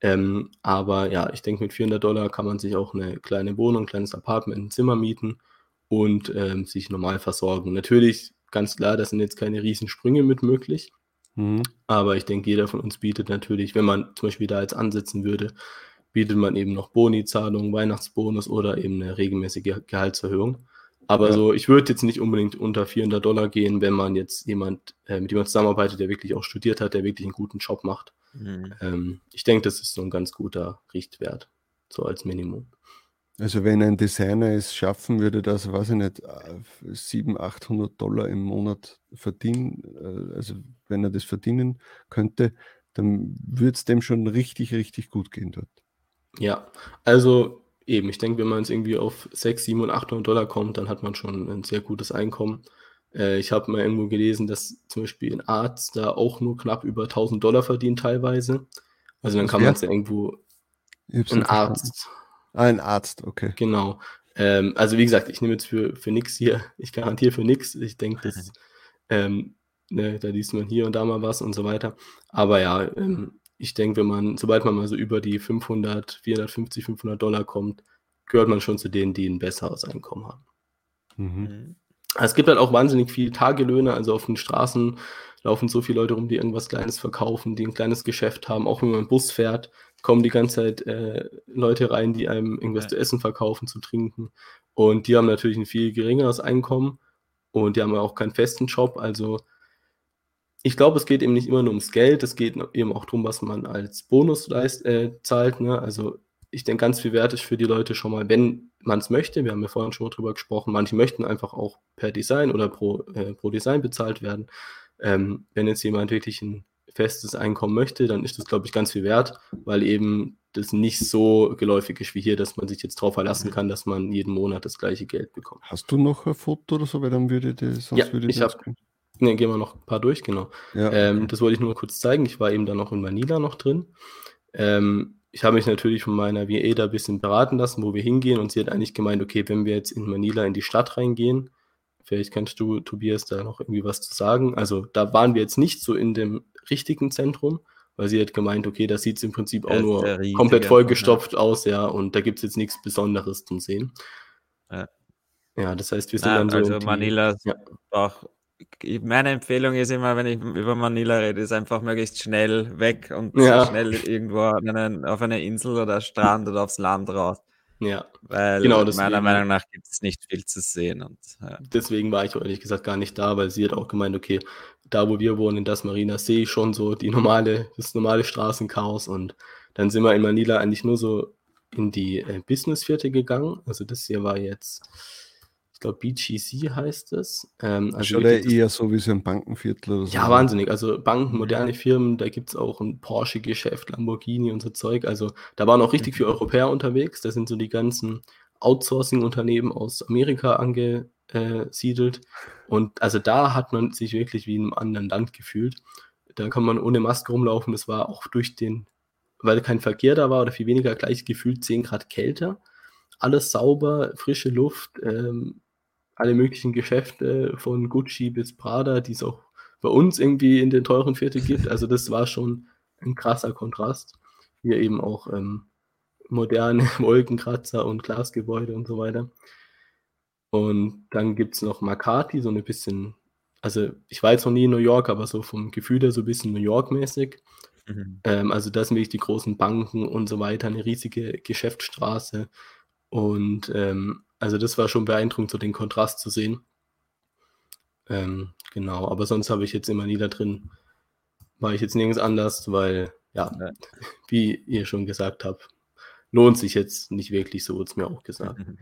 [SPEAKER 2] Ähm, aber ja, ich denke, mit 400 Dollar kann man sich auch eine kleine Wohnung, ein kleines Apartment, ein Zimmer mieten und ähm, sich normal versorgen. Natürlich, ganz klar, das sind jetzt keine Riesensprünge mit möglich. Mhm. Aber ich denke, jeder von uns bietet natürlich, wenn man zum Beispiel da jetzt ansetzen würde, bietet man eben noch Boni-Zahlungen, Weihnachtsbonus oder eben eine regelmäßige Gehaltserhöhung. Aber ja. so, ich würde jetzt nicht unbedingt unter 400 Dollar gehen, wenn man jetzt jemand, äh, mit jemandem zusammenarbeitet, der wirklich auch studiert hat, der wirklich einen guten Job macht. Mhm. Ähm, ich denke, das ist so ein ganz guter Richtwert, so als Minimum.
[SPEAKER 1] Also wenn ein Designer es schaffen würde, dass, weiß ich nicht, 700, 800 Dollar im Monat verdienen, äh, also wenn er das verdienen könnte, dann würde es dem schon richtig, richtig gut gehen dort.
[SPEAKER 2] Ja, also eben, ich denke, wenn man jetzt irgendwie auf 6, 700, 800 Dollar kommt, dann hat man schon ein sehr gutes Einkommen. Äh, ich habe mal irgendwo gelesen, dass zum Beispiel ein Arzt da auch nur knapp über 1000 Dollar verdient teilweise. Also dann kann man es ja irgendwo.
[SPEAKER 1] Ein Arzt. Ah, ein Arzt, okay.
[SPEAKER 2] Genau. Ähm, also wie gesagt, ich nehme jetzt für, für nichts hier, ich garantiere für nichts. Ich denke, das, ähm, ne, da liest man hier und da mal was und so weiter. Aber ja, ähm, ich denke, wenn man, sobald man mal so über die 500, 450, 500 Dollar kommt, gehört man schon zu denen, die ein besseres Einkommen haben. Mhm. mhm. Es gibt halt auch wahnsinnig viele Tagelöhne, also auf den Straßen laufen so viele Leute rum, die irgendwas Kleines verkaufen, die ein kleines Geschäft haben. Auch wenn man Bus fährt, kommen die ganze Zeit äh, Leute rein, die einem irgendwas ja. zu essen verkaufen, zu trinken. Und die haben natürlich ein viel geringeres Einkommen und die haben auch keinen festen Job. Also ich glaube, es geht eben nicht immer nur ums Geld, es geht eben auch darum, was man als Bonus leist, äh, zahlt. Ne? Also ich denke, ganz viel wert ist für die Leute schon mal, wenn man es möchte. Wir haben ja vorhin schon mal drüber gesprochen. Manche möchten einfach auch per Design oder pro, äh, pro Design bezahlt werden. Ähm, wenn jetzt jemand wirklich ein festes Einkommen möchte, dann ist das, glaube ich, ganz viel wert, weil eben das nicht so geläufig ist wie hier, dass man sich jetzt darauf verlassen kann, dass man jeden Monat das gleiche Geld bekommt.
[SPEAKER 1] Hast du noch ein Foto oder so? Weil dann würde das,
[SPEAKER 2] ja, würde ich habe Ne, gehen wir noch ein paar durch, genau. Ja, ähm, das wollte ich nur kurz zeigen. Ich war eben dann noch in Manila noch drin. Ähm, ich habe mich natürlich von meiner VA da ein bisschen beraten lassen, wo wir hingehen. Und sie hat eigentlich gemeint, okay, wenn wir jetzt in Manila in die Stadt reingehen, vielleicht kannst du, Tobias, da noch irgendwie was zu sagen. Also da waren wir jetzt nicht so in dem richtigen Zentrum, weil sie hat gemeint, okay, da sieht es im Prinzip auch nur riesige, komplett vollgestopft ja. aus, ja, und da gibt es jetzt nichts Besonderes zum Sehen. Ja. ja das heißt, wir sind
[SPEAKER 3] Na,
[SPEAKER 2] dann
[SPEAKER 3] so. Also die, Manila ja. auch meine Empfehlung ist immer, wenn ich über Manila rede, ist einfach möglichst schnell weg und ja. schnell irgendwo einen, auf eine Insel oder Strand oder aufs Land raus.
[SPEAKER 2] Ja,
[SPEAKER 3] weil genau, deswegen, meiner Meinung nach gibt es nicht viel zu sehen. Und,
[SPEAKER 2] ja. Deswegen war ich ehrlich gesagt gar nicht da, weil sie hat auch gemeint, okay, da wo wir wohnen, in das Marina, sehe ich schon so die normale, das normale Straßenchaos und dann sind wir in Manila eigentlich nur so in die äh, Businessviertel gegangen. Also das hier war jetzt glaube BGC heißt es.
[SPEAKER 1] Ähm, also Schon eher so wie so ein Bankenviertel oder so.
[SPEAKER 2] Ja, wahnsinnig. Also Banken, moderne Firmen, da gibt es auch ein Porsche-Geschäft, Lamborghini und so Zeug. Also da waren auch richtig viele Europäer unterwegs. Da sind so die ganzen Outsourcing-Unternehmen aus Amerika angesiedelt. Und also da hat man sich wirklich wie in einem anderen Land gefühlt. Da kann man ohne Maske rumlaufen. Das war auch durch den, weil kein Verkehr da war oder viel weniger, gleich gefühlt 10 Grad kälter alles sauber, frische Luft, ähm, alle möglichen Geschäfte von Gucci bis Prada, die es auch bei uns irgendwie in den teuren Viertel gibt. Also das war schon ein krasser Kontrast. Hier eben auch ähm, moderne Wolkenkratzer und Glasgebäude und so weiter. Und dann gibt es noch Makati, so ein bisschen, also ich war jetzt noch nie in New York, aber so vom Gefühl her so ein bisschen New York-mäßig. Mhm. Ähm, also das sind wirklich die großen Banken und so weiter, eine riesige Geschäftsstraße. Und ähm, also das war schon beeindruckend, so den Kontrast zu sehen. Ähm, genau, aber sonst habe ich jetzt immer nie da drin, war ich jetzt nirgends anders, weil, ja, ja. wie ihr schon gesagt habt, lohnt sich jetzt nicht wirklich, so wurde es mir auch gesagt. Mhm.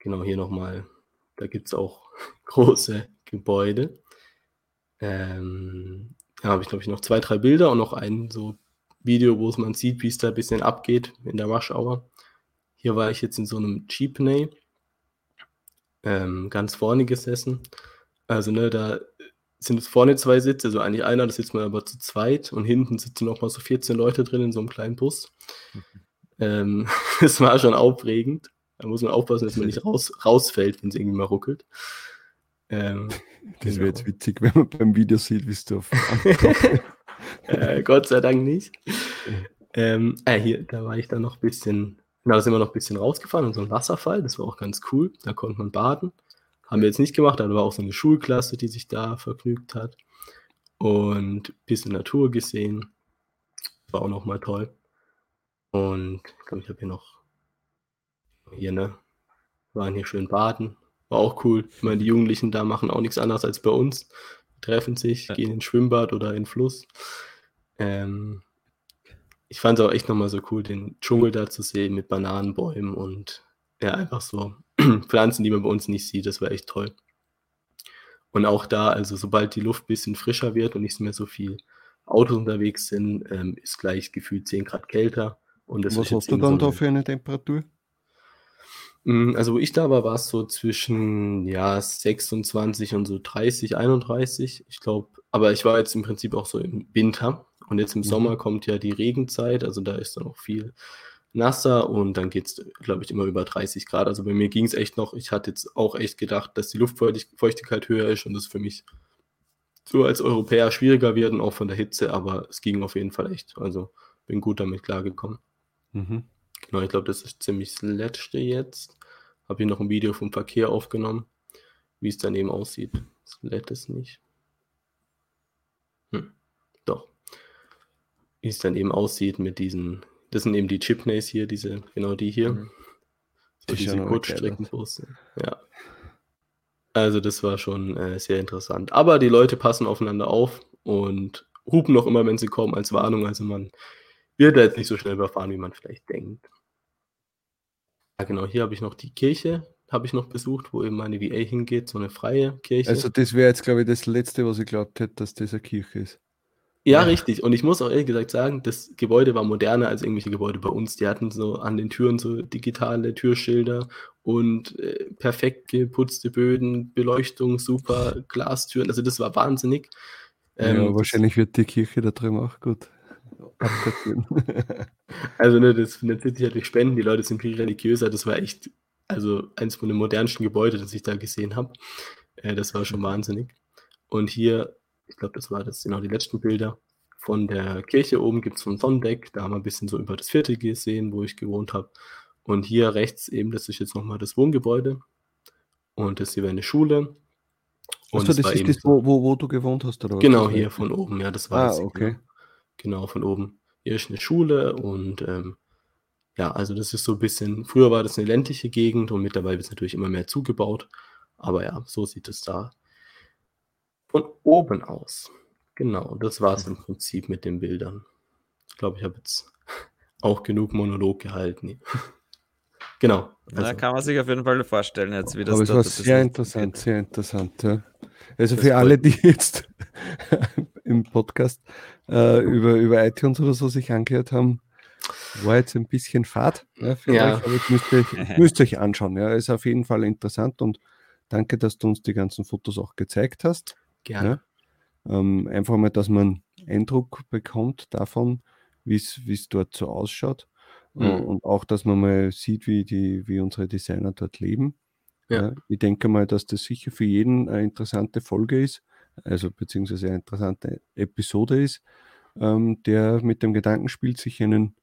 [SPEAKER 2] Genau, hier nochmal, da gibt es auch große Gebäude. Ähm, da habe ich, glaube ich, noch zwei, drei Bilder und noch ein so Video, wo es man sieht, wie es da ein bisschen abgeht in der Rush Hour. Hier war ich jetzt in so einem Jeepney ähm, ganz vorne gesessen. Also, ne, da sind es vorne zwei Sitze, also eigentlich einer, da sitzt man aber zu zweit und hinten sitzen noch mal so 14 Leute drin in so einem kleinen Bus. Mhm. Ähm, das war schon aufregend. Da muss man aufpassen, dass man nicht raus, rausfällt, wenn es irgendwie mal ruckelt.
[SPEAKER 1] Ähm, das wäre jetzt genau. witzig, wenn man beim Video sieht, wie es auf
[SPEAKER 2] äh, Gott sei Dank nicht. Ähm, äh, hier, da war ich dann noch ein bisschen Da sind wir noch ein bisschen rausgefahren in so einen Wasserfall. Das war auch ganz cool. Da konnte man baden. Haben wir jetzt nicht gemacht, aber da war auch so eine Schulklasse, die sich da vergnügt hat. Und ein bisschen Natur gesehen. War auch nochmal toll. Und ich glaube, ich habe hier noch hier, ne? Waren hier schön baden. War auch cool. Ich meine, die Jugendlichen da machen auch nichts anderes als bei uns. Treffen sich, gehen ins Schwimmbad oder in den Fluss. Ähm, ich fand es auch echt nochmal so cool, den Dschungel da zu sehen mit Bananenbäumen und ja, einfach so Pflanzen, die man bei uns nicht sieht. Das war echt toll. Und auch da, also sobald die Luft ein bisschen frischer wird und nicht mehr so viel Autos unterwegs sind, ähm, ist gleich gefühlt 10 Grad kälter. Und
[SPEAKER 1] Was hast du dann so da für eine Temperatur?
[SPEAKER 2] Hm, also wo ich da war, war es so zwischen ja, 26 und so 30, 31. Ich glaube, aber ich war jetzt im Prinzip auch so im Winter. Und jetzt im mhm. Sommer kommt ja die Regenzeit, also da ist dann auch viel nasser und dann geht es, glaube ich, immer über 30 Grad. Also bei mir ging es echt noch, ich hatte jetzt auch echt gedacht, dass die Luftfeuchtigkeit höher ist und das für mich so als Europäer schwieriger wird auch von der Hitze, aber es ging auf jeden Fall echt. Also bin gut damit klargekommen. Mhm. Genau, ich glaube, das ist ziemlich das letzte jetzt. Habe hier noch ein Video vom Verkehr aufgenommen, wie es dann eben aussieht. Das lädt es nicht. Hm. Doch wie es dann eben aussieht mit diesen, das sind eben die Chipneys hier, diese, genau die hier. Mhm. So die diese Kurzstreckenbusse. Ja. Also das war schon äh, sehr interessant. Aber die Leute passen aufeinander auf und hupen noch immer, wenn sie kommen, als Warnung. Also man wird da jetzt nicht so schnell überfahren, wie man vielleicht denkt. Ja, genau, hier habe ich noch die Kirche, habe ich noch besucht, wo eben meine VA hingeht, so eine freie Kirche.
[SPEAKER 1] Also das wäre jetzt, glaube ich, das Letzte, was ich glaubt hätte, dass das eine Kirche ist.
[SPEAKER 2] Ja, richtig. Und ich muss auch ehrlich gesagt sagen, das Gebäude war moderner als irgendwelche Gebäude bei uns. Die hatten so an den Türen so digitale Türschilder und äh, perfekt geputzte Böden, Beleuchtung, super, Glastüren. Also das war wahnsinnig.
[SPEAKER 1] Ähm, ja, wahrscheinlich wird die Kirche da drüben auch gut
[SPEAKER 2] also ne, das finanziert sich halt durch Spenden. Die Leute sind viel religiöser. Das war echt, also eins von den modernsten Gebäuden, das ich da gesehen habe. Äh, das war schon wahnsinnig. Und hier, ich glaube, das war das genau die letzten Bilder. Von der Kirche oben gibt es so ein Sonnendeck. Da haben wir ein bisschen so über das Viertel gesehen, wo ich gewohnt habe. Und hier rechts eben, das ist jetzt nochmal das Wohngebäude. Und das hier wäre eine Schule.
[SPEAKER 1] Und also, das ist das, wo, wo, wo, du gewohnt hast,
[SPEAKER 2] oder? Genau, hier von oben, ja, das war
[SPEAKER 1] ah,
[SPEAKER 2] das.
[SPEAKER 1] okay.
[SPEAKER 2] Genau. genau, von oben. Hier ist eine Schule und ähm, ja, also das ist so ein bisschen, früher war das eine ländliche Gegend und mittlerweile wird es natürlich immer mehr zugebaut. Aber ja, so sieht es da von oben aus. Genau, das war es im Prinzip mit den Bildern. Ich glaube, ich habe jetzt auch genug Monolog gehalten. genau.
[SPEAKER 3] Also. Da kann man sich auf jeden Fall vorstellen, jetzt wie das
[SPEAKER 1] Aber es war sehr interessant, geht. sehr interessant. Ja. Also das für alle, die jetzt im Podcast äh, über, über iTunes oder so sich angehört haben, war jetzt ein bisschen fad ja, für ja. euch, aber jetzt müsst ihr, müsst ihr euch anschauen. Ja, ist auf jeden Fall interessant und danke, dass du uns die ganzen Fotos auch gezeigt hast.
[SPEAKER 2] Gerne.
[SPEAKER 1] Ja. Ähm, einfach mal, dass man Eindruck bekommt davon, wie es dort so ausschaut. Äh, mhm. Und auch, dass man mal sieht, wie, die, wie unsere Designer dort leben. Ja. ja. ich denke mal, dass das sicher für jeden eine interessante Folge ist, also beziehungsweise eine interessante Episode ist, ähm, der mit dem Gedanken spielt, sich einen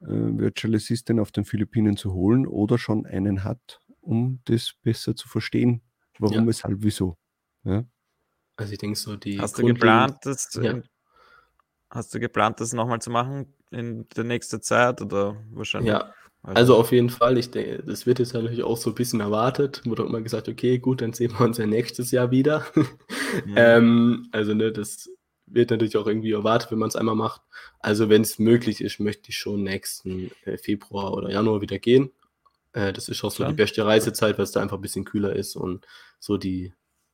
[SPEAKER 1] äh, Virtual Assistant auf den Philippinen zu holen oder schon einen hat, um das besser zu verstehen, warum, ja. weshalb, wieso. Ja.
[SPEAKER 2] Also ich denke so die.
[SPEAKER 3] Hast du geplant, das, ja. hast du geplant, das nochmal zu machen in der nächsten Zeit oder wahrscheinlich?
[SPEAKER 2] Ja, also, also, auf jeden Fall, ich denke, das wird jetzt natürlich auch so ein bisschen erwartet. Wurde auch immer gesagt, okay, gut, dann sehen wir uns ja nächstes Jahr wieder. Ja. ähm, also, ne, das wird natürlich auch irgendwie erwartet, wenn man es einmal macht. Also, wenn es möglich ist, möchte ich schon nächsten äh, Februar oder Januar wieder gehen. Äh, das ist auch so Klar. die beste Reisezeit, weil es da einfach ein bisschen kühler ist und so die,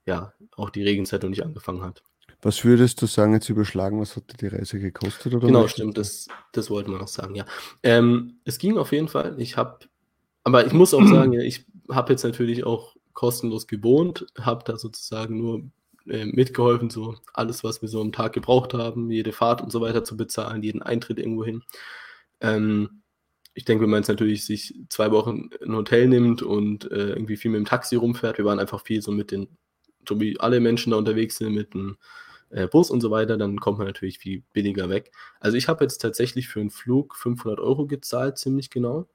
[SPEAKER 2] ja, auch die Regenzeit noch nicht angefangen hat.
[SPEAKER 1] Was würdest du sagen, jetzt überschlagen, was hat die Reise gekostet?
[SPEAKER 2] Oder genau, stimmt, das, das wollte man noch sagen, ja. Ähm, es ging auf jeden Fall. Ich habe, aber ich muss auch sagen, ja, ich habe jetzt natürlich auch kostenlos gewohnt, habe da sozusagen nur äh, mitgeholfen, so alles, was wir so am Tag gebraucht haben, jede Fahrt und so weiter zu bezahlen, jeden Eintritt irgendwo hin. Ähm, ich denke, wenn man jetzt natürlich sich zwei Wochen ein Hotel nimmt und äh, irgendwie viel mit dem Taxi rumfährt, wir waren einfach viel so mit den, so wie alle Menschen da unterwegs sind, mit dem äh, Bus und so weiter, dann kommt man natürlich viel billiger weg. Also ich habe jetzt tatsächlich für einen Flug 500 Euro gezahlt, ziemlich genau.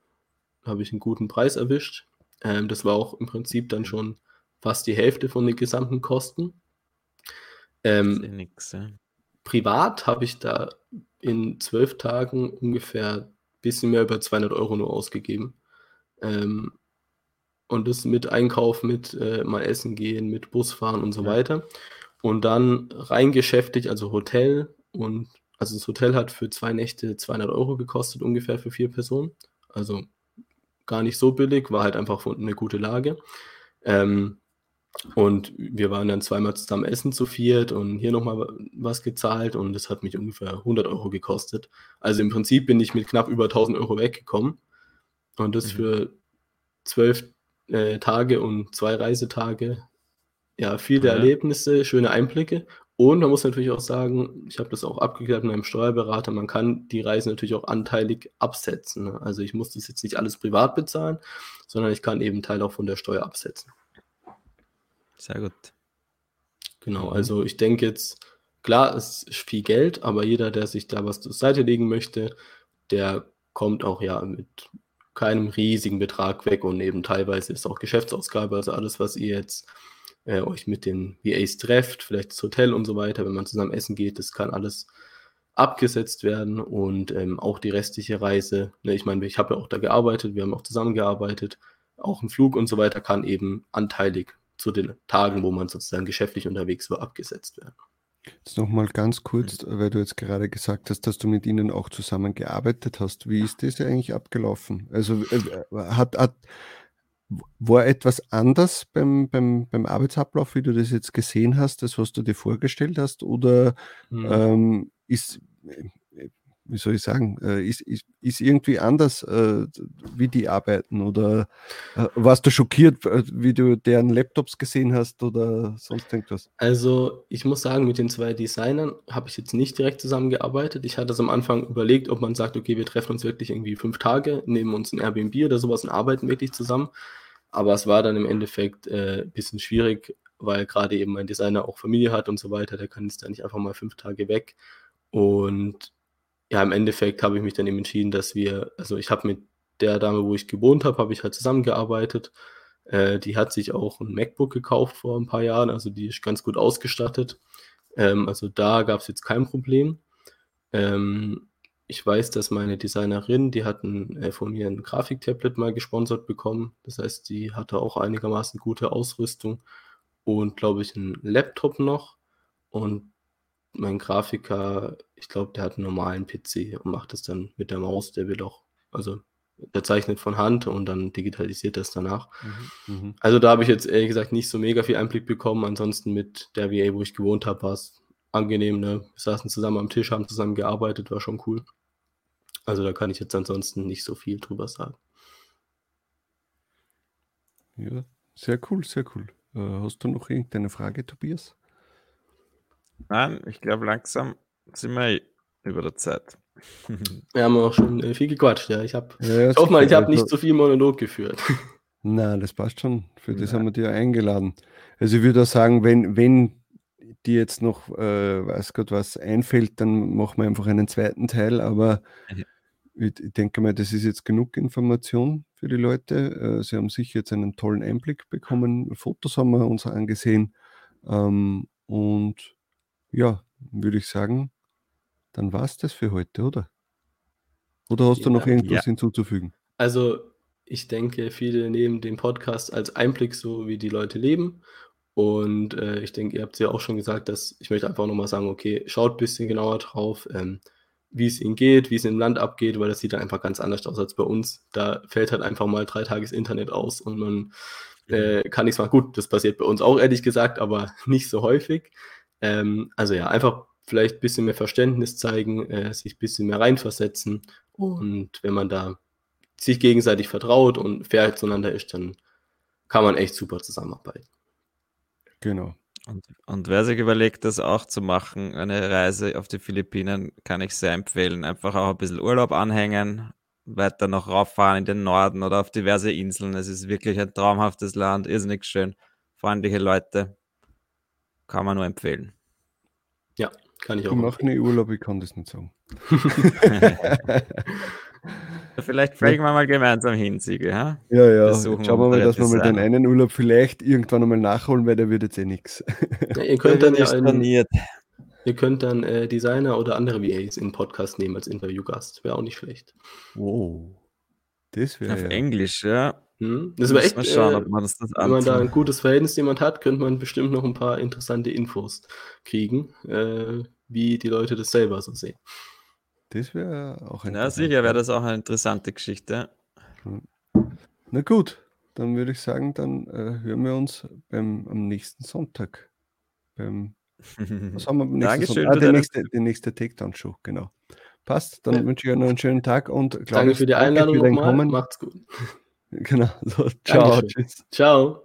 [SPEAKER 2] Habe ich einen guten Preis erwischt. Ähm, das war auch im Prinzip dann schon fast die Hälfte von den gesamten Kosten. Ähm, ja nix, ja. Privat habe ich da in zwölf Tagen ungefähr ein bisschen mehr über 200 Euro nur ausgegeben. Ähm, und das mit Einkauf, mit äh, mal essen gehen, mit Busfahren und so ja. weiter. Und dann rein geschäftig, also Hotel und also das Hotel hat für zwei Nächte 200 Euro gekostet, ungefähr für vier Personen. Also gar nicht so billig, war halt einfach eine gute Lage. Ähm, und wir waren dann zweimal zusammen essen zu viert und hier nochmal was gezahlt und das hat mich ungefähr 100 Euro gekostet. Also im Prinzip bin ich mit knapp über 1000 Euro weggekommen und das mhm. für zwölf äh, Tage und zwei Reisetage ja, viele ja. Erlebnisse, schöne Einblicke. Und man muss natürlich auch sagen, ich habe das auch abgeklärt mit einem Steuerberater, man kann die Reise natürlich auch anteilig absetzen. Ne? Also ich muss das jetzt nicht alles privat bezahlen, sondern ich kann eben Teil auch von der Steuer absetzen.
[SPEAKER 3] Sehr gut.
[SPEAKER 2] Genau, mhm. also ich denke jetzt, klar, es ist viel Geld, aber jeder, der sich da was zur Seite legen möchte, der kommt auch ja mit keinem riesigen Betrag weg und eben teilweise ist auch Geschäftsausgabe, also alles, was ihr jetzt äh, euch mit den VAs trefft, vielleicht das Hotel und so weiter, wenn man zusammen essen geht, das kann alles abgesetzt werden und ähm, auch die restliche Reise, ne, ich meine, ich habe ja auch da gearbeitet, wir haben auch zusammengearbeitet, auch ein Flug und so weiter kann eben anteilig zu den Tagen, wo man sozusagen geschäftlich unterwegs war, abgesetzt werden.
[SPEAKER 1] Jetzt nochmal ganz kurz, weil du jetzt gerade gesagt hast, dass du mit ihnen auch zusammengearbeitet hast. Wie ist das eigentlich abgelaufen? Also äh, hat, hat, war etwas anders beim, beim, beim Arbeitsablauf, wie du das jetzt gesehen hast, das, was du dir vorgestellt hast? Oder mhm. ähm, ist, wie soll ich sagen, äh, ist, ist, ist irgendwie anders, äh, wie die arbeiten? Oder äh, warst du schockiert, wie du deren Laptops gesehen hast oder sonst irgendwas?
[SPEAKER 2] Also ich muss sagen, mit den zwei Designern habe ich jetzt nicht direkt zusammengearbeitet. Ich hatte es am Anfang überlegt, ob man sagt, okay, wir treffen uns wirklich irgendwie fünf Tage, nehmen uns ein Airbnb oder sowas und arbeiten wirklich zusammen. Aber es war dann im Endeffekt ein äh, bisschen schwierig, weil gerade eben mein Designer auch Familie hat und so weiter. Der kann jetzt da nicht einfach mal fünf Tage weg. Und ja, im Endeffekt habe ich mich dann eben entschieden, dass wir, also ich habe mit der Dame, wo ich gewohnt habe, habe ich halt zusammengearbeitet. Äh, die hat sich auch ein MacBook gekauft vor ein paar Jahren, also die ist ganz gut ausgestattet. Ähm, also da gab es jetzt kein Problem. Ähm, ich weiß, dass meine Designerin, die hat ein, äh, von mir ein Grafiktablet mal gesponsert bekommen. Das heißt, die hatte auch einigermaßen gute Ausrüstung und, glaube ich, einen Laptop noch. Und mein Grafiker, ich glaube, der hat einen normalen PC und macht das dann mit der Maus. Der will auch, also der zeichnet von Hand und dann digitalisiert das danach. Mhm, mhm. also da habe ich jetzt ehrlich gesagt nicht so mega viel Einblick bekommen. Ansonsten mit der VA, wo ich gewohnt habe, war es angenehm. Ne? Wir saßen zusammen am Tisch, haben zusammen gearbeitet, war schon cool. Also da kann ich jetzt ansonsten nicht so viel drüber sagen.
[SPEAKER 1] Ja, sehr cool, sehr cool. Äh, hast du noch irgendeine Frage, Tobias?
[SPEAKER 3] Nein, ich glaube, langsam sind wir über der Zeit.
[SPEAKER 2] Wir haben auch schon äh, viel gequatscht, ja. Ich, hab, ja, ich hoffe mal, ich habe nicht zu so viel Monolog geführt.
[SPEAKER 1] Na, das passt schon. Für das haben wir dir eingeladen. Also ich würde auch sagen, wenn, wenn dir jetzt noch, äh, weiß Gott, was einfällt, dann machen wir einfach einen zweiten Teil. Aber ja. ich, ich, denke mal, das ist jetzt genug Information für die Leute. Äh, sie haben sicher jetzt einen tollen Einblick bekommen. Fotos haben wir uns angesehen. Ähm, und ja, würde ich sagen, dann war es das für heute, oder? Oder hast ja, du noch irgendwas ja. hinzuzufügen?
[SPEAKER 2] Also, ich denke, viele nehmen den Podcast als Einblick, so wie die Leute leben. Und äh, ich denke, ihr habt es ja auch schon gesagt, dass ich möchte einfach nochmal sagen, okay, schaut ein bisschen genauer drauf, ähm, wie es ihnen geht, wie es im Land abgeht, weil das sieht dann einfach ganz anders aus als bei uns. Da fällt halt einfach mal drei Tages Internet aus und man äh, kann nichts machen. Gut, das passiert bei uns auch ehrlich gesagt, aber nicht so häufig. Ähm, also ja, einfach vielleicht ein bisschen mehr Verständnis zeigen, äh, sich ein bisschen mehr reinversetzen. Und wenn man da sich gegenseitig vertraut und fair zueinander ist, dann kann man echt super zusammenarbeiten.
[SPEAKER 1] Genau.
[SPEAKER 3] Und, und, wer sich überlegt, das auch zu machen, eine Reise auf die Philippinen, kann ich sehr empfehlen. Einfach auch ein bisschen Urlaub anhängen, weiter noch rauffahren in den Norden oder auf diverse Inseln. Es ist wirklich ein traumhaftes Land, irrsinnig schön, freundliche Leute. Kann man nur empfehlen.
[SPEAKER 2] Ja, kann ich auch.
[SPEAKER 1] Ich mache nie Urlaub, ich kann das nicht sagen.
[SPEAKER 3] vielleicht fliegen wir mal gemeinsam hin, Siege.
[SPEAKER 1] Ha? Ja, ja. Schauen wir mal, dass wir mal den einen Urlaub vielleicht irgendwann einmal nachholen, weil der wird jetzt eh nichts.
[SPEAKER 2] Ja, ihr könnt dann ja einen, ihr könnt dann äh, Designer oder andere VAs in den Podcast nehmen als Interviewgast. Wäre auch nicht schlecht.
[SPEAKER 1] Wow. Das wäre.
[SPEAKER 3] Auf ja. Englisch, ja.
[SPEAKER 2] Hm? Das wäre echt, mal schauen, äh, ob man das, das wenn man da ein gutes Verhältnis jemand hat, könnte man bestimmt noch ein paar interessante Infos kriegen, äh, wie die Leute das selber so sehen.
[SPEAKER 1] Das wäre auch
[SPEAKER 3] Ja, sicher wäre das auch eine interessante Geschichte.
[SPEAKER 1] Na gut, dann würde ich sagen, dann äh, hören wir uns beim, am nächsten Sonntag. Beim, was haben wir am nächsten Dankeschön Sonntag? Ah, der nächste, der nächste Takedown-Show, genau. Passt, dann ja. wünsche ich euch noch einen schönen Tag und
[SPEAKER 2] Danke für die Einladung nochmal. Macht's gut.
[SPEAKER 1] Genau. So, ciao.
[SPEAKER 2] Dankeschön. Tschüss. Ciao.